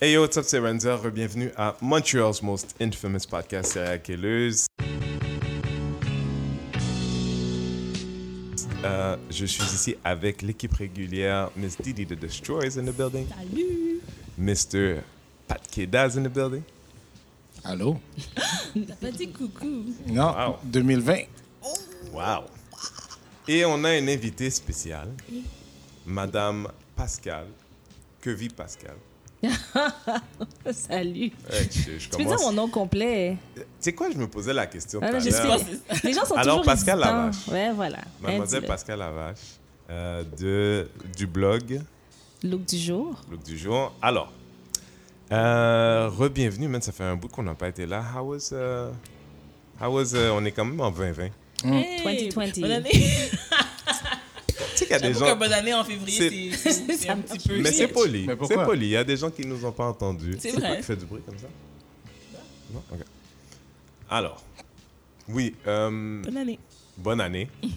Hey yo, what's up, c'est Renzer. Bienvenue à Montreal's most infamous podcast, Serial Killers. Euh, je suis ici avec l'équipe régulière, Miss Didi the Destroyer is in the building, Salut! Mr. Pat Keda is in the building. Allô? T'as pas dit coucou. Non, Wow. 2020. Wow. Et on a un invité spécial, Madame Pascal. Que vit Pascal? Salut. Ouais, je, je Tu peux dire mon nom complet? Tu sais quoi, je me posais la question tout Ah, à. Les gens sont Alors, toujours Pascal. Lavache. Ouais, voilà. Mademoiselle. Pascal Lavache, euh, de, du blog Look du jour. Look du jour. Alors, euh, re-bienvenue, man. Ça fait un bout qu'on n'a pas été là. How was, uh, how was, uh, on est quand même en 2020. Hey, 2020. Bonne année. Tu sais qu'il y a des gens... qu'un bonne année en février, c'est- un petit peu. Mais c'est poli. C'est poli. Il y a des gens qui nous ont pas entendus. C'est vrai. qui fait du bruit comme ça? Non? OK. Alors, oui, euh, Bonne année. Bonne année.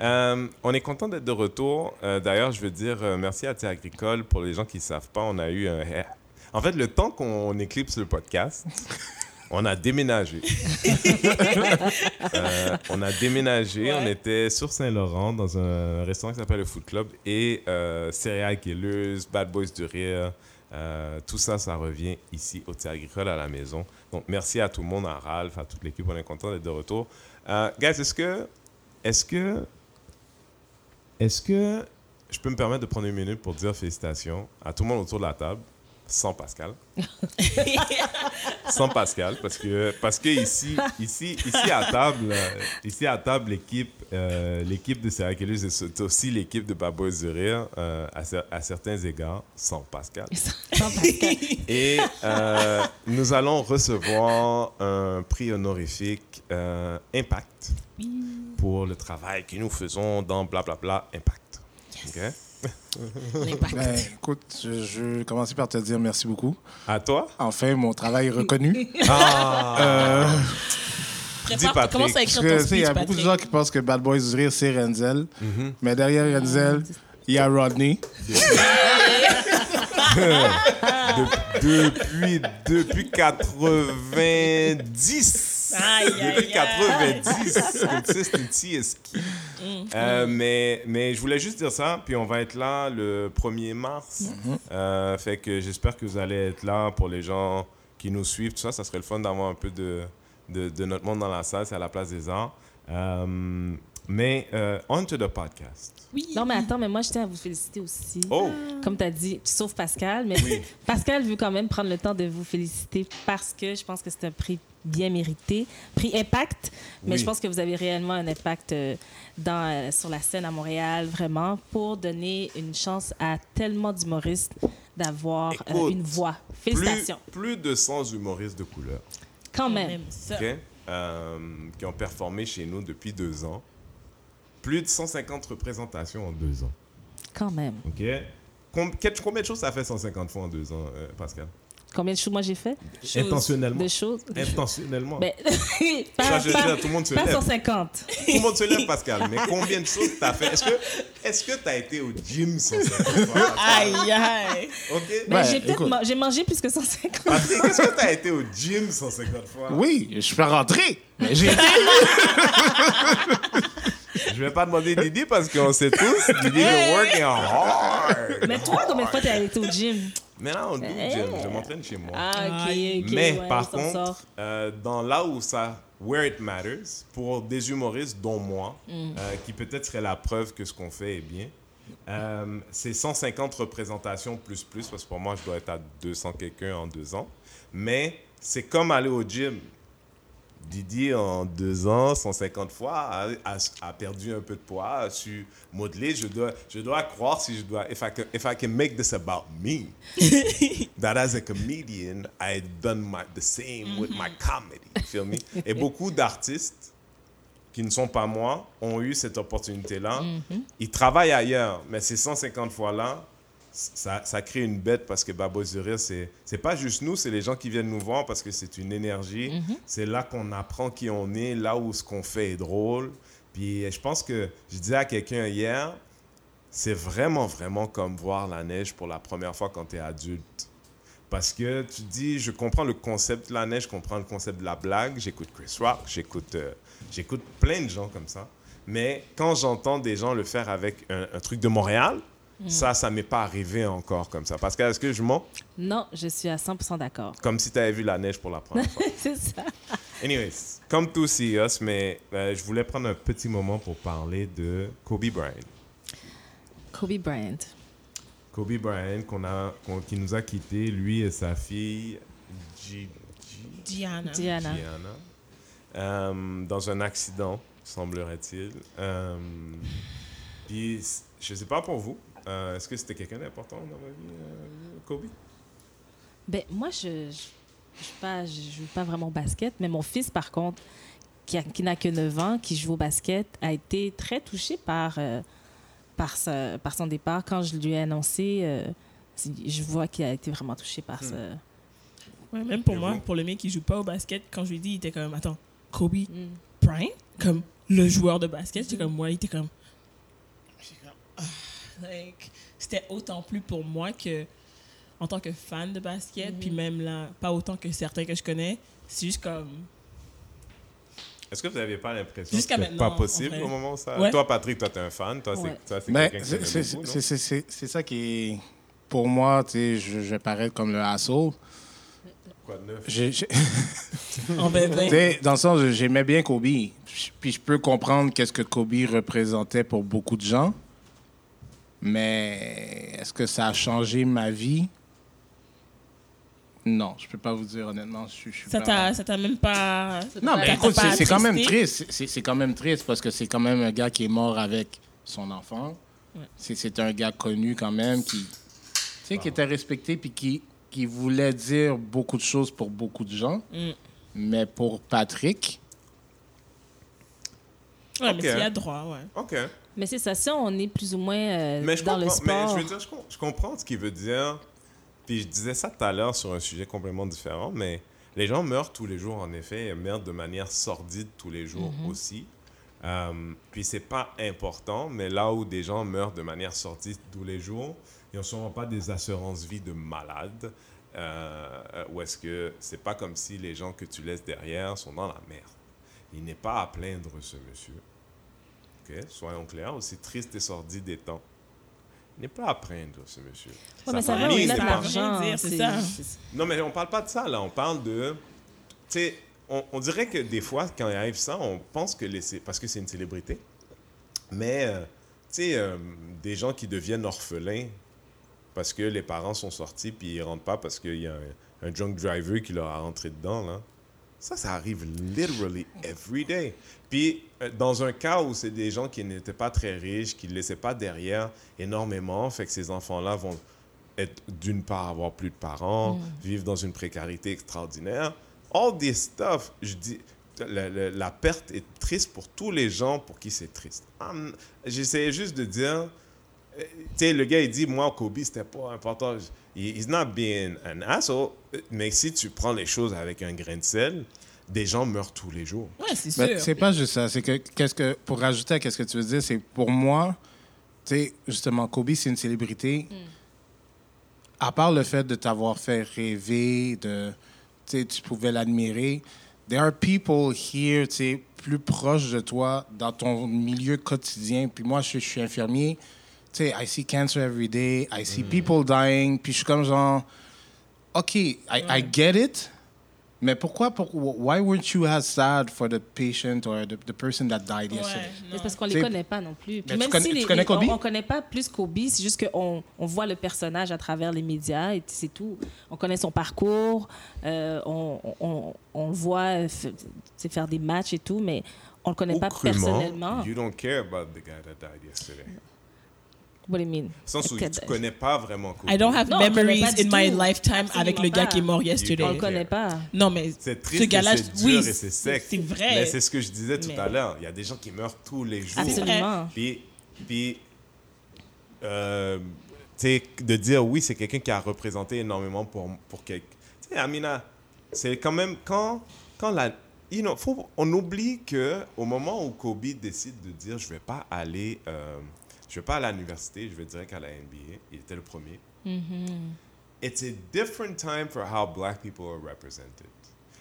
Euh, on est content d'être de retour. Euh, D'ailleurs, je veux dire euh, merci à Thé Agricole. Pour les gens qui ne savent pas, on a eu un... En fait, le temps qu'on éclipse le podcast, on a déménagé. Euh, on a déménagé. Ouais. On était sur Saint-Laurent dans un restaurant qui s'appelle le Food Club. Et euh, Céréales Killers, Bad Boys du Rire, euh, tout ça, ça revient ici au Thé Agricole à la maison. Donc, merci à tout le monde, à Ralph, à toute l'équipe. On est content d'être de retour. Euh, guys, est-ce que, est-ce que, est-ce que je peux me permettre de prendre une minute pour dire félicitations à tout le monde autour de la table, sans Pascal, sans Pascal, parce que, parce que ici, ici, ici à table, euh, ici à table, l'équipe, euh, l'équipe de Syracuse c'est aussi l'équipe de Babois du Rire, euh, à, à certains égards, sans Pascal. Sans Pascal. Et euh, nous allons recevoir un prix honorifique euh, Impact pour le travail que nous faisons dans blablabla Impact. OK? L'impact. Ben, écoute, je, je vais commencer par te dire merci beaucoup. À toi? Enfin, mon travail est reconnu. Ah! Euh, Dis, Patrick, commence à écrire ton il y a beaucoup de gens qui pensent que Bad Boys du Rire, c'est Renzel. Mhm. Mais derrière Renzel, il y a Rodney. De- depuis, depuis 90. Aïe, depuis aïe. 90. Comme ça, c'est une TSQ. Euh, mais, mais je voulais juste dire ça. Puis on va être là le 1er mars. Euh, fait que j'espère que vous allez être là pour les gens qui nous suivent. Tout ça, ça serait le fun d'avoir un peu de, de, de notre monde dans la salle. C'est à la place des arts. Euh, mais euh, on to the podcast. Oui. Non, mais attends, mais moi, je tiens à vous féliciter aussi. Oh! Comme tu as dit, sauf Pascal, mais Pascal veut quand même prendre le temps de vous féliciter parce que je pense que c'est un prix bien mérité. Prix Impact, mais Oui. je pense que vous avez réellement un impact euh, dans, euh, sur la scène à Montréal, vraiment, pour donner une chance à tellement d'humoristes d'avoir euh, Écoute, une voix. Félicitations. plus de 100 humoristes de couleur. Quand même. aime ça. OK? Euh, qui ont performé chez nous depuis deux ans. Plus de 150 représentations en deux ans. Quand même. OK? Combien de choses ça fait 150 fois en deux ans, euh, Pascal? Combien de choses moi j'ai fait? Intentionnellement. De choses? Intentionnellement. Ben, Ça, pas, je pas- dire, tout le monde se pas lève. 150. Tout le monde se lève, Pascal. Mais combien de choses t'as fait? Est-ce que est-ce que t'as été au gym 150 fois? Aïe, aïe. OK? Ben, Ouais, j'ai peut-être écoute. ma- j'ai mangé plus que 150. Patrick, est-ce que t'as été au gym 150 fois? Oui, je peux rentrer. Mais j'ai été. Je vais pas demander Didi parce qu'on sait tous, Didi is working hard. Mais toi, combien de fois t'es allé au gym? Maintenant, on dit au gym. Je m'entraîne chez moi. Ah, ok, Aïe. ok. Mais ouais, par on contre, euh, dans là où ça, where it matters, pour des humoristes dont moi, Mm. euh, qui peut-être serait la preuve que ce qu'on fait est bien, euh, c'est 150 représentations plus plus, parce que pour moi, je dois être à 200 quelqu'un en deux ans. Mais c'est comme aller au gym. Didi, en deux ans, 150 fois, a, perdu un peu de poids, a su modeler. Je dois, je dois croire si je dois. If I, can, if I can make this about me, that as a comedian, I done my, the same with my comedy. You feel me? Et beaucoup d'artistes qui ne sont pas moi ont eu cette opportunité-là. Ils travaillent ailleurs, mais ces 150 fois-là, ça, ça crée une bête parce que Babo du Rire, c'est, c'est pas juste nous, c'est les gens qui viennent nous voir parce que c'est une énergie. C'est là qu'on apprend qui on est, là où ce qu'on fait est drôle. Puis je pense que je disais à quelqu'un hier, c'est vraiment, vraiment comme voir la neige pour la première fois quand tu es adulte. Parce que tu dis, je comprends le concept de la neige, je comprends le concept de la blague, j'écoute Chris Rock, j'écoute euh, j'écoute plein de gens comme ça. Mais quand j'entends des gens le faire avec un, un truc de Montréal, ça, ça m'est pas arrivé encore comme ça. Parce que, est-ce que je mens? Non, je suis à 100% d'accord. Comme si tu avais vu la neige pour la première fois. C'est ça. Anyways, comme tout CEOs, mais euh, je voulais prendre un petit moment pour parler de Kobe Bryant. Kobe Bryant. Kobe Bryant qu'on a, qu'on- qui nous a quittés, lui et sa fille G- G- Diana. Diana. Gianna, euh, dans un accident, semblerait-il. Euh, puis, je sais pas pour vous, euh, est-ce que c'était quelqu'un d'important dans votre vie, euh, Kobe? Ben, moi, je ne joue, pas- je joue pas vraiment au basket, mais mon fils, par contre, qui, n'a que 9 ans, qui joue au basket, a été très touché par, euh, par, sa- par son départ. Quand je lui ai annoncé, euh, je vois qu'il a été vraiment touché par Hmm. ça. Ouais, même pour Et moi, vous? pour le mec qui joue pas au basket, quand je lui ai dit, il était comme, attends, Kobe Mm. Bryant, comme le joueur de basket, j'étais comme, moi, il était comme. J'étais comme, ah, like, C'était autant plus pour moi que en tant que fan de basket, Mhm. puis même là, pas autant que certains que je connais. C'est juste comme. Est-ce que vous n'aviez pas l'impression que maintenant, pas possible au moment où ça... Ouais. Toi, Patrick, toi, t'es un fan. Toi, Ouais. c'est, toi, c'est c'est- c'est c'est- c'est- c'est- c'est ça qui est. Pour moi, tu sais, je, je vais paraître comme le asshole. Quoi de neuf? En Tu dans le sens, j'aimais bien Kobe. Puis je peux comprendre qu'est-ce que Kobe représentait pour beaucoup de gens. Mais est-ce que ça a changé ma vie? Non, je peux pas vous dire honnêtement. Je, suis- je suis Ça pas- t'a ça t'a même pas. Non, mais écoute, c'est- quand même triste. C'est- C'est quand même triste parce que c'est quand même un gars qui est mort avec son enfant. Ouais. C'est- un gars connu quand même qui, tu sais, qui était respecté puis qui, qui voulait dire beaucoup de choses pour beaucoup de gens. Mm. Mais pour Patrick, Ouais, mais s'il y a droit, ouais. OK. Mais c'est ça, si on est plus ou moins euh, Mais je dans le sport. mais je veux dire, je, com- je comprends ce qu'il veut dire. Puis je disais ça tout à l'heure sur un sujet complètement différent, mais les gens meurent tous les jours, en effet, et meurent de manière sordide tous les jours aussi. Euh, puis c'est pas important, mais là où des gens meurent de manière sordide tous les jours, ils n'ont sûrement pas des assurances-vie de malades. Euh, ou est-ce que c'est pas comme si les gens que tu laisses derrière sont dans la merde? Il n'est pas à plaindre, ce monsieur. Ok, Soyons clairs, aussi triste et sordide étant. Il n'est pas à plaindre, ce monsieur. Ouais, mais ça de pas- l'argent. dire, c'est ça. Non, mais on parle pas de ça, là. On parle de... Tu sais, on, on dirait que des fois, quand il arrive ça, on pense que... Les, c'est parce que c'est une célébrité. Mais, euh, tu sais, euh, des gens qui deviennent orphelins parce que les parents sont sortis puis ils rentrent pas parce qu'il y a un, un drunk driver qui leur a rentré dedans, là. Ça, ça arrive literally every day. Puis, euh, dans un cas où c'est des gens qui n'étaient pas très riches, qui ne laissaient pas derrière énormément, fait que ces enfants-là vont être, d'une part, avoir plus de parents, vivre dans une précarité extraordinaire. All this stuff, je dis, la, la- la perte est triste pour tous les gens pour qui c'est triste. J'essayais juste de dire, euh, tu sais, le gars, il dit, moi, Kobe, c'était pas important. He- He's not being an asshole. Mais si tu prends les choses avec un grain de sel, des gens meurent tous les jours. Ouais, c'est Ben, sûr. c'est pas juste ça. C'est que, qu'est-ce que, pour rajouter à qu'est-ce que tu veux dire, c'est pour moi, tu sais, justement, Kobe, c'est une célébrité. À part le fait de t'avoir fait rêver, de, tu sais, tu pouvais l'admirer. There are people here, tu sais, plus proches de toi, dans ton milieu quotidien. Puis moi, je, je suis infirmier. Tu sais, I see cancer every day. I see people dying. Puis je suis comme genre, OK, I, I get it. Mais pourquoi, pour, why weren't you as sad for the patient or the, the person that died yesterday? Ouais, Mais non. parce qu'on les connaît pas non plus. Puis tu même connais- si tu les, connais les- Kobe? on, on connaît pas plus Kobe, c'est juste qu'on on voit le personnage à travers les médias et c'est tout. On connaît son parcours, euh, on, on, on voit t'sais, faire des matchs et tout, mais on le connaît pas Autrement, personnellement. you don't care about the guy that died yesterday. What do you mean? Sans où tu connais pas vraiment Kobe. I don't have Non, on memories in my tout. lifetime Absolument avec le gars pas. qui est mort On yesterday. le connaît pas. Non, mais C'est ce triste, gars-là, et c'est dur oui, et c'est sec. c'est vrai. Mais c'est ce que je disais tout Mais- à l'heure. Il y a des gens qui meurent tous les jours. Absolument. Puis, puis euh, tu sais, de dire oui, c'est quelqu'un qui a représenté énormément pour, pour quelqu'un. Tu sais, Amina, c'est quand même quand, quand la. You know, faut, on oublie que au moment où Kobe décide de dire je vais pas aller, euh, je vais pas aller à l'université, je vais direct à la NBA, il était le premier. it's a different time for how black people are represented.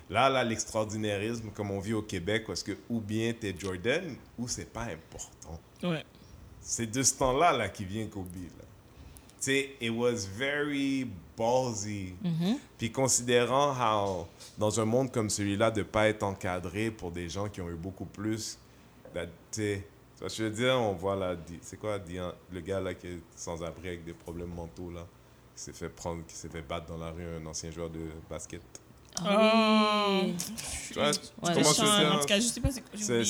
Là, là, l'extraordinairisme, comme on vit au Québec, parce que ou bien t'es Jordan, ou c'est pas important. Ouais. C'est de ce temps-là là, qui vient Kobe. Là. Tu sais, it was very ballsy. Puis considérant how, dans un monde comme celui-là, de pas être encadré pour des gens qui ont eu beaucoup plus. Tu sais, tu vois ce que je veux dire, on voit là, c'est quoi Dian- le gars là qui est sans abri avec des problèmes mentaux là, qui s'est fait prendre, qui s'est fait battre dans la rue, un ancien joueur de basket. Ah oui. Tu vois, Ouais, sens- dire- en tout cas, je sais pas c'est quoi. c'est,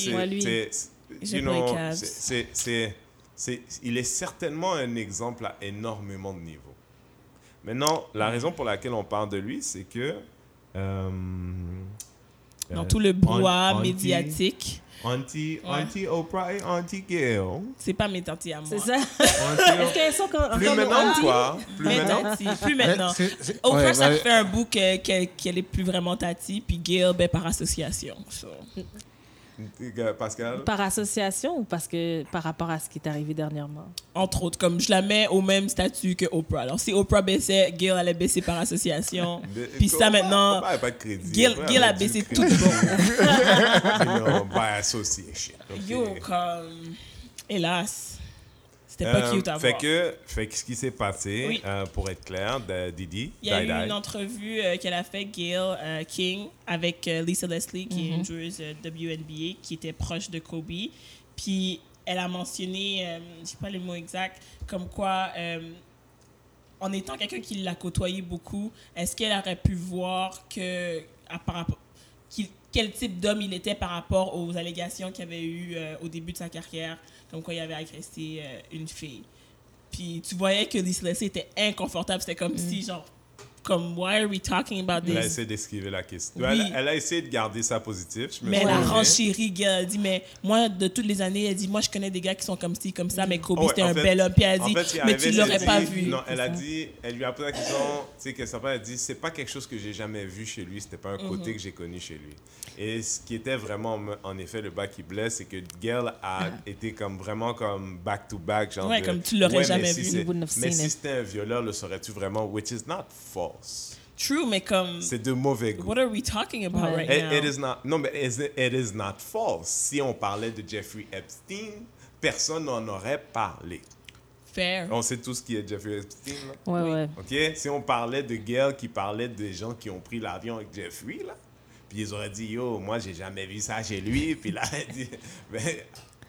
c'est, c'est- c'est- il est certainement un exemple à énormément de niveaux. Maintenant, la raison pour laquelle on parle de lui, c'est que euh, Dans euh, tout le brouhaha Auntie- médiatique, Auntie, Ouais. Auntie Oprah et Auntie Gail. c'est pas mes tantes à moi. C'est ça. Est-ce qu'elles sont encore Plus maintenant quoi? Plus maintenant? plus maintenant. Oprah, ça fait un bout que- que- qu'elle est plus vraiment tati, puis Gail, ben, par association. Pascal? Par association ou parce que par rapport à ce qui est arrivé dernièrement? Entre autres, comme je la mets au même statut que Oprah. Alors, si Oprah baissait, Gail allait baisser par association. De- Puis ça, maintenant, Oprah a pas de crédit? Gail, Oprah Gail a du baissé crédit. tout bon. You know, by association. Yo, comme. Hélas. C'était pas Euh, cute à fait voir. que, fait que ce qui s'est passé, Oui. euh, pour être clair, de Didi, Il y a Die eu Die, une entrevue euh, qu'elle a fait, Gail euh, King, avec euh, Lisa Leslie, qui est une joueuse euh, WNBA, qui était proche de Kobe. Puis elle a mentionné, euh, je sais pas le mot exact, comme quoi, euh, en étant quelqu'un qui l'a côtoyé beaucoup, est-ce qu'elle aurait pu voir que, à, par rapport, qu'il- quel type d'homme il était par rapport aux allégations qu'il y avait eu euh, au début de sa carrière, comme quoi il avait agressé euh, une fille. Puis tu voyais que Leslie était inconfortable. C'était comme si, genre, comme, why are we talking about elle a this? essayé d'esquiver la question. Oui. Elle, elle a essayé de garder ça positif. je me Mais elle a renchéri, Gail. Elle a dit, mais moi, de toutes les années, elle dit, moi, je connais des gars qui sont comme ci, comme ça, mais Kobe, Oh ouais, c'était un fait- bel homme. Puis elle a en dit, fait, mais arrivé, tu l'aurais pas dit- vu. Non, elle a ça. dit, elle lui a posé la question, tu sais, qu'elle s'appelle, elle a dit, c'est pas quelque chose que j'ai jamais vu chez lui, c'était pas un Mhm. côté que j'ai connu chez lui. Et ce qui était vraiment, en effet, le bas qui blesse, c'est que Gail a été comme vraiment comme back to back, genre. Ah. Ouais, de, comme tu l'aurais mais jamais vu. Mais si it. c'était un violeur, le saurais-tu vraiment? Which is not false. True, mais comme, C'est de mauvais goût. what are we talking about Ouais. right It, now? it is not. Non, mais it is, it is not false. Si on parlait de Jeffrey Epstein, personne n'en aurait parlé. Fair. On sait tout ce qui est Jeffrey Epstein. Là. Ouais, ouais. OK? Si on parlait de Gail qui parlait des gens qui ont pris l'avion avec Jeffrey, là, puis ils auraient dit, yo, moi, j'ai jamais vu ça chez lui. Puis là, elle dit, Ouais.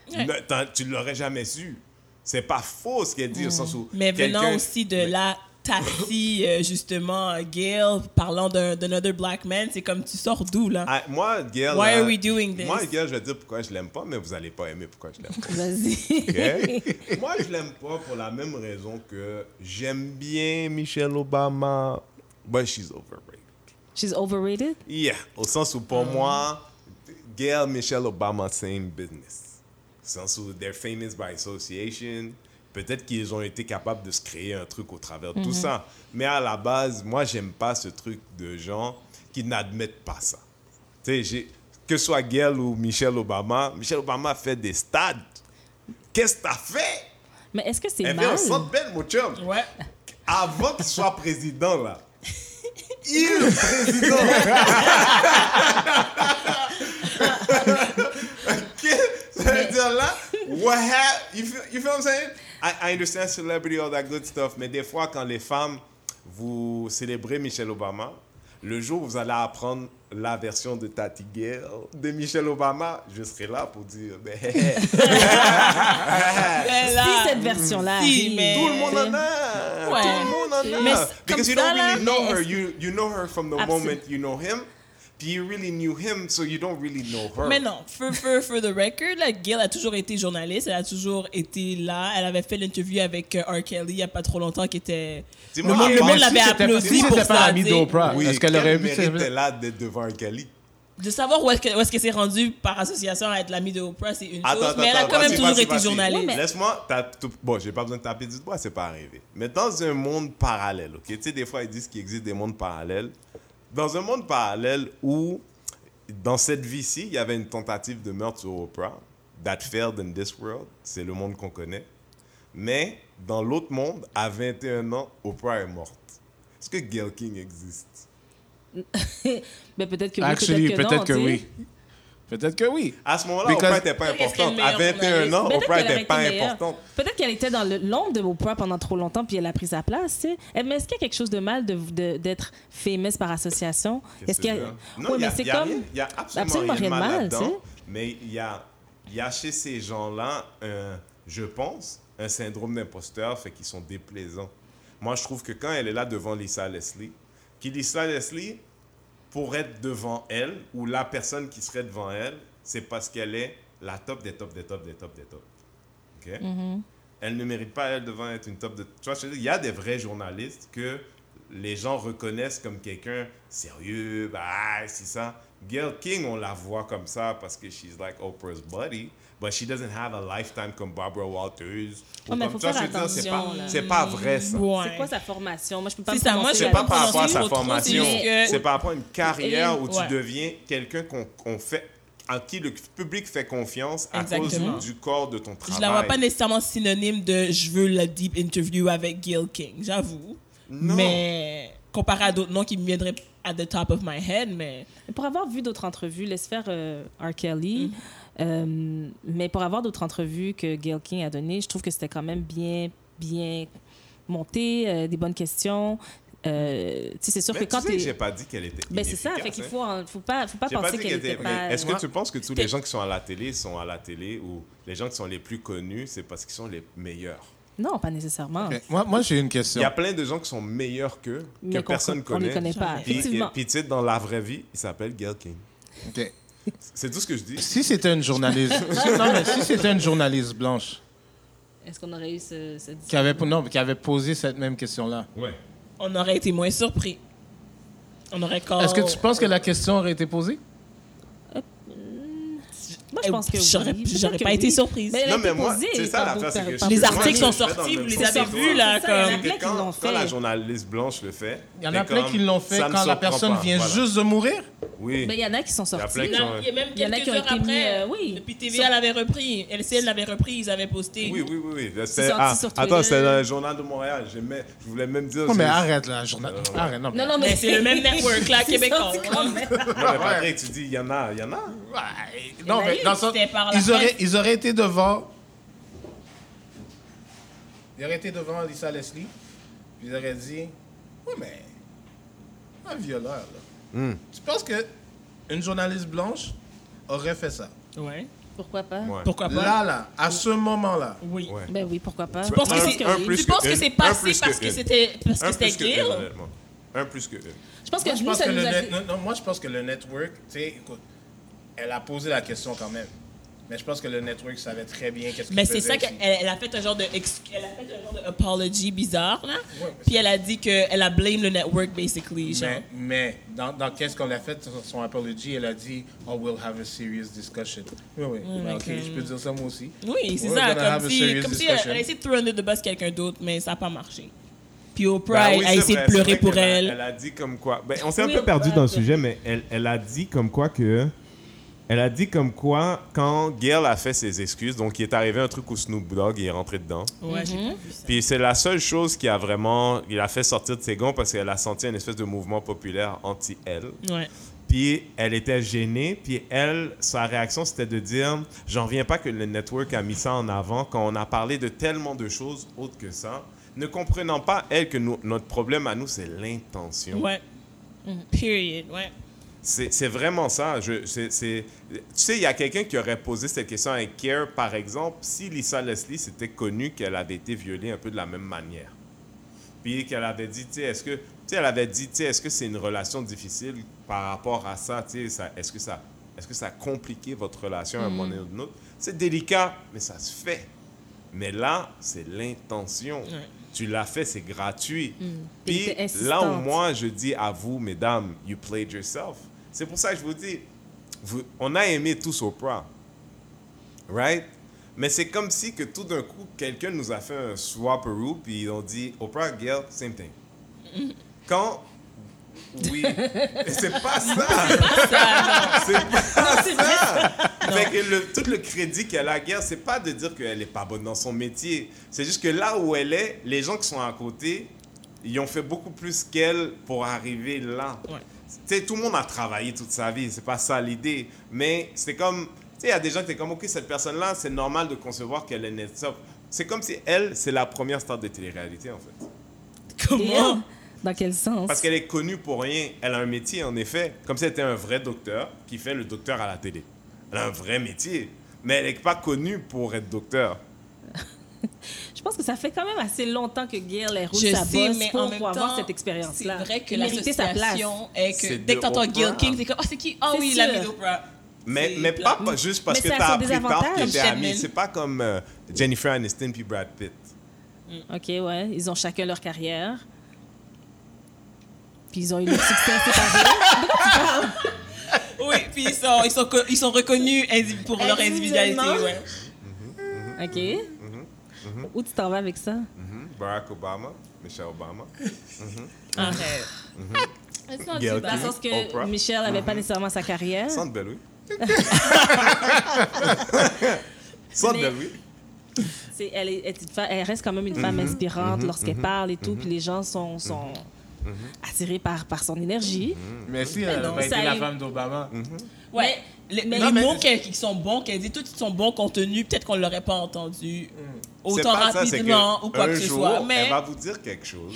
ne- t'en- tu l'aurais jamais su. C'est pas faux ce qu'elle dit, au sens où. Mais venant aussi de Mais- la Tati, euh, justement, Gail, parlant d'un other black man, c'est comme tu sors d'où, là? Ah, moi, Gail. Why are we doing this? Moi, Gail, je vais dire pourquoi je l'aime pas, mais vous allez pas aimer pourquoi je l'aime pas. Vas-y. Moi, je l'aime pas pour la même raison que j'aime bien Michelle Obama, but she's overrated. She's overrated? Yeah, au sens où pour moi, Gail, Michelle Obama, same business. Au sens où they're famous by association. Peut-être qu'ils ont été capables de se créer un truc au travers de tout ça. Mais à la base, moi, j'aime pas ce truc de gens qui n'admettent pas ça. Tu sais, que ce soit Gail ou Michelle Obama, Michelle Obama fait des stades. Qu'est-ce que t'as fait? Mais est-ce que c'est Elle mal? au centre belle, mon chum. Ouais. Avant qu'il soit président, là. Il est président. ok? Ça veut dire là, what hap- you feel, you feel what I'm saying? I, I understand celebrity, all that good stuff, mais des fois, quand les femmes, vous célébrez Michelle Obama, le jour où vous allez apprendre la version de Tati Gail de Michelle Obama, je serai là pour dire, ben, Mais là, Si cette version-là Si, mais- Tout le monde en a. Ouais. Tout le monde en a. Mais Because you don't ça, là, really know her. You, you know her from the Absol- moment you know him. Puis you really knew him, so you don't really know her. Mais non, for, for, for the record, là, Gail a toujours été journaliste, elle a toujours été là. Elle avait fait l'interview avec euh, R. Kelly il n'y a pas trop longtemps, qui était. Le Dis-moi, monde, le monde l'avait applaudi pour ça. pas l'ami d'Oprah, oui, est-ce qu'elle quel aurait pu mérite là d'être devant Kelly? De savoir où est-ce que- où est-ce qu'elle s'est rendue par association à être l'ami de Oprah, c'est une Attends, chose. attends, mais elle a quand même toujours vas-y, été vas-y. journaliste. Ouais, mais- Laisse-moi. t'as- tout- Bon, j'ai pas besoin de taper du doigt, c'est pas arrivé. Mais dans un monde parallèle, ok? Tu sais, des fois, ils disent qu'il existe des mondes parallèles. Dans un monde parallèle où, dans cette vie-ci, il y avait une tentative de meurtre sur Oprah, that failed in this world, c'est le monde qu'on connaît. Mais dans l'autre monde, à 21 ans, Oprah est morte. Est-ce que Gail King existe? Ben, peut-être que oui, Actually, peut-être que, que oui. Peut-être que oui. À ce moment-là, Oprah n'était pas importante. À meilleure 21 ans, Oprah n'était pas importante. Peut-être qu'elle était dans l'ombre de Oprah pendant trop longtemps, puis elle a pris sa place, tu sais. Eh, Mais est-ce qu'il y a quelque chose de mal de- de- d'être famous par association? Est-ce qu'il y a... Non, y a, mais c'est comme... il y a absolument, absolument rien de de mal, mal, là-dedans. tu sais. Mais il y a, il y a chez ces gens-là, je pense, un syndrome d'imposteur, fait qu'ils sont déplaisants. Moi, je trouve que quand elle est là devant Lisa Leslie, qui Lisa Leslie, pour être devant elle, ou la personne qui serait devant elle, c'est parce qu'elle est la top des tops des tops des tops des tops. OK? Mm-hmm. Elle ne mérite pas, elle, devant être une top de... Tu vois, il y a des vrais journalistes que les gens reconnaissent comme quelqu'un sérieux, bah, c'est ça. Gail King, on la voit comme ça parce que she's like Oprah's buddy, but she doesn't have a lifetime comme Barbara Walters. ou Oh, mais comme- faut vois, faire je veux c'est pas, attention, là. c'est pas vrai, ça. Ouais. C'est quoi sa formation? Moi, je peux pas C'est ça, moi, pas par rapport à sa formation, c'est que- par rapport à une carrière où tu Ouais. deviens quelqu'un qu'on fait, à qui le public fait confiance à Exactement. cause du corps de ton travail. Je la vois pas nécessairement synonyme de je veux la deep interview avec Gail King, j'avoue. Non. Mais comparé à d'autres noms qui me viendraient at the top of my head, mais Pour avoir vu d'autres entrevues, laisse faire euh, R. Kelly, Mm-hmm. euh, mais pour avoir d'autres entrevues que Gail King a données, je trouve que c'était quand même bien, bien monté, euh, des bonnes questions. Euh, tu sais, c'est sûr Mais que tu quand sais que tu j'ai pas dit qu'elle était Ben c'est ça, fait qu'il hein. faut, faut pas, faut pas penser qu'elle était était- pas. mais Est-ce que tu penses que tous les gens qui sont à la télé sont à la télé ou les gens qui sont les plus connus, c'est parce qu'ils sont les meilleurs? Non, pas nécessairement. Moi, moi j'ai une Il question. y a plein de gens qui sont meilleurs qu'eux, que Mais qu'on- personne on les connaît. connaît pas. Puis, puis tu sais, dans la vraie vie, il s'appelle Gail King. Ok. C'est tout ce que je dis. Si c'était une journaliste, si- non, mais si c'était une journaliste blanche Est-ce qu'on aurait eu ce, ce qui avait, non, qui avait posé cette même question-là, Ouais. on aurait été moins surpris. On aurait quand est-ce que tu penses que la question aurait été posée? Moi, je pense que J'aurais oui. J'aurais que pas oui. été surprise. Mais Non, mais moi, c'est ça l'affaire, c'est que Les articles sont sortis, même vous les avez vus, là, C'est ça, il y en a comme... plein qui quand, la fait. journaliste blanche le fait, Il y en a plein qui l'ont fait quand la personne vient juste de mourir. Oui. Ben, il y en a qui sont y a sortis. plein qui sont- Il y a même Il y en a quelques qui ont heures été mis, après. euh, oui. Puis TVA l'avait repris. LCL l'avait repris, ils avaient posté. Oui, oui, oui. oui. Ah, attends, c'est dans le journal de Montréal. Je voulais même dire. Non, mais arrête, là, journal. Arrête, non. mais- Non, non, Mais mais c'est le même network, là, québécois. même. Non, mais Patrick, tu dis, il y en a, il y en a. Ouais, Il y en non, mais eu, dans le sens- c'était par la ils, auraient, presse. ils auraient été devant. Ils auraient été devant Lisa Leslie. Puis ils auraient dit Ouais, mais. Un violeur, là. Hmm. Tu penses que une journaliste blanche aurait fait ça? Ouais. pourquoi pas? Ouais. Pourquoi pas? Là, là, à ce moment-là. Oui. Ouais. Ben oui, pourquoi pas? Tu penses que Un- c'est un oui. plus tu penses que que une. c'est Un passé parce que c'était parce que Un c'était. Un plus que une. Je pense que Moi, je nous, pense ça que nous le a net- fait- non, non, moi, je pense que le network, tu sais, écoute, elle a posé la question quand même. Mais je pense que le network savait très bien qu'est-ce qu'il Mais c'est ça qu'elle elle a fait un genre de ex- elle a fait un genre de apology bizarre là. Ouais, Puis elle a dit que elle a blame le network basically genre. Mais, mais dans, dans qu'est-ce qu'on a fait sur son apology, elle a dit Oh, we'll have a serious discussion. Oui, oui. Ben, ok, ok. je peux dire ça moi aussi. Oui, c'est ça comme si comme si elle, elle a essayé de throw under the bus quelqu'un d'autre mais ça n'a pas marché. Puis Oprah Ben oui, a essayé vrai, de pleurer pour a- elle. Elle a dit comme quoi. Ben, on s'est Oui, un peu perdu dans le sujet, mais elle, elle a dit comme quoi que. Elle a dit comme quoi, quand Gail a fait ses excuses, donc il est arrivé un truc où Snoop Dogg il est rentré dedans. Ouais, j'ai Mhm. pas vu ça. Puis c'est la seule chose qui a vraiment. Il a fait sortir de ses gonds parce qu'elle a senti une espèce de mouvement populaire anti-elle. Ouais. Puis elle était gênée. Puis elle, sa réaction, c'était de dire J'en reviens pas que le network a mis ça en avant quand on a parlé de tellement de choses autres que ça. Ne comprenant pas, elle, que nous- notre problème à nous, c'est l'intention. Ouais. Period. Ouais. C'est vraiment ça. Je, tu sais, il y a quelqu'un qui aurait posé cette question avec Care, par exemple, si Lisa Leslie s'était connue qu'elle avait été violée un peu de la même manière. Puis qu'elle avait dit, tu sais, est-ce que, tu sais, elle avait dit, tu sais, est-ce que c'est une relation difficile par rapport à ça, tu sais, ça- est-ce que ça, est-ce que ça a compliqué votre relation à un moment ou un autre? C'est délicat, mais ça se fait. Mais là, c'est l'intention. Ouais. Tu l'as fait, c'est gratuit. Elle Puis là où insistante. moi, je dis à vous, mesdames, you played yourself. C'est pour ça que je vous dis, vous- on a aimé tous Oprah. Right? Mais c'est comme si que tout d'un coup, quelqu'un nous a fait un swap-a-roo, puis ils ont dit, Oprah, Gail, same thing. Quand... Oui. c'est pas ça. c'est pas ça. Fait que le- tout le crédit qu'elle a à c'est pas de dire qu'elle est pas bonne dans son métier. C'est juste que là où elle est, les gens qui sont à côté ils ont fait beaucoup plus qu'elle pour arriver là. Ouais. Sais, tout le monde a travaillé toute sa vie, c'est pas ça l'idée. Mais c'est comme, tu sais, il y a des gens qui étaient comme, ok, cette personne-là, c'est normal de concevoir qu'elle est ça. C'est comme si elle, c'est la première star de télé-réalité, en fait. Comment? Dans quel sens? Parce qu'elle est connue pour rien. Elle a un métier, en effet. Comme si elle était un vrai docteur qui fait le docteur à la télé. Elle a un vrai métier. Mais elle n'est pas connue pour être docteur. Je pense que ça fait quand même assez longtemps que Gail est roule Je sa sais, bosse mais pour, en même pour avoir temps, cette expérience-là. C'est vrai que l'association est que de dès que t'entends Gil Oprah. King, c'est comme, oh, c'est qui? Oh C'est oui, sûr. l'ami d'Oprah. Mais, mais pas, pas juste parce Mais que ça a tu as son appris tard amis. Shannon. C'est pas comme euh, Jennifer Aniston puis Brad Pitt. OK, ouais. Ils ont chacun leur carrière. Puis ils ont eu leur succès séparés. Oui, puis ils sont, ils sont, ils sont reconnus pour leur individualité. Ouais. OK. Où tu t'en vas avec ça? Mhm. Barack Obama, Michelle Obama. Gail too bad. King, Dans le sens que Oprah. Michelle n'avait pas nécessairement sa carrière? Sandre belle, oui. Mais- belle, oui. Elle, est, elle est une fa- elle reste quand même une femme inspirante lorsqu'elle parle et tout. Puis les gens sont, sont Mhm. attirés par, par son énergie. Mais si elle non, avait été ça la femme d'Obama. Ouais. Les, mais- les mais- mots qui sont bons, qu'elle dit, tous ils sont bons contenus, peut-être qu'on ne l'aurait pas entendu C'est autant pas rapidement ou quoi un que ce jour, soit. Mais, Elle va vous dire quelque chose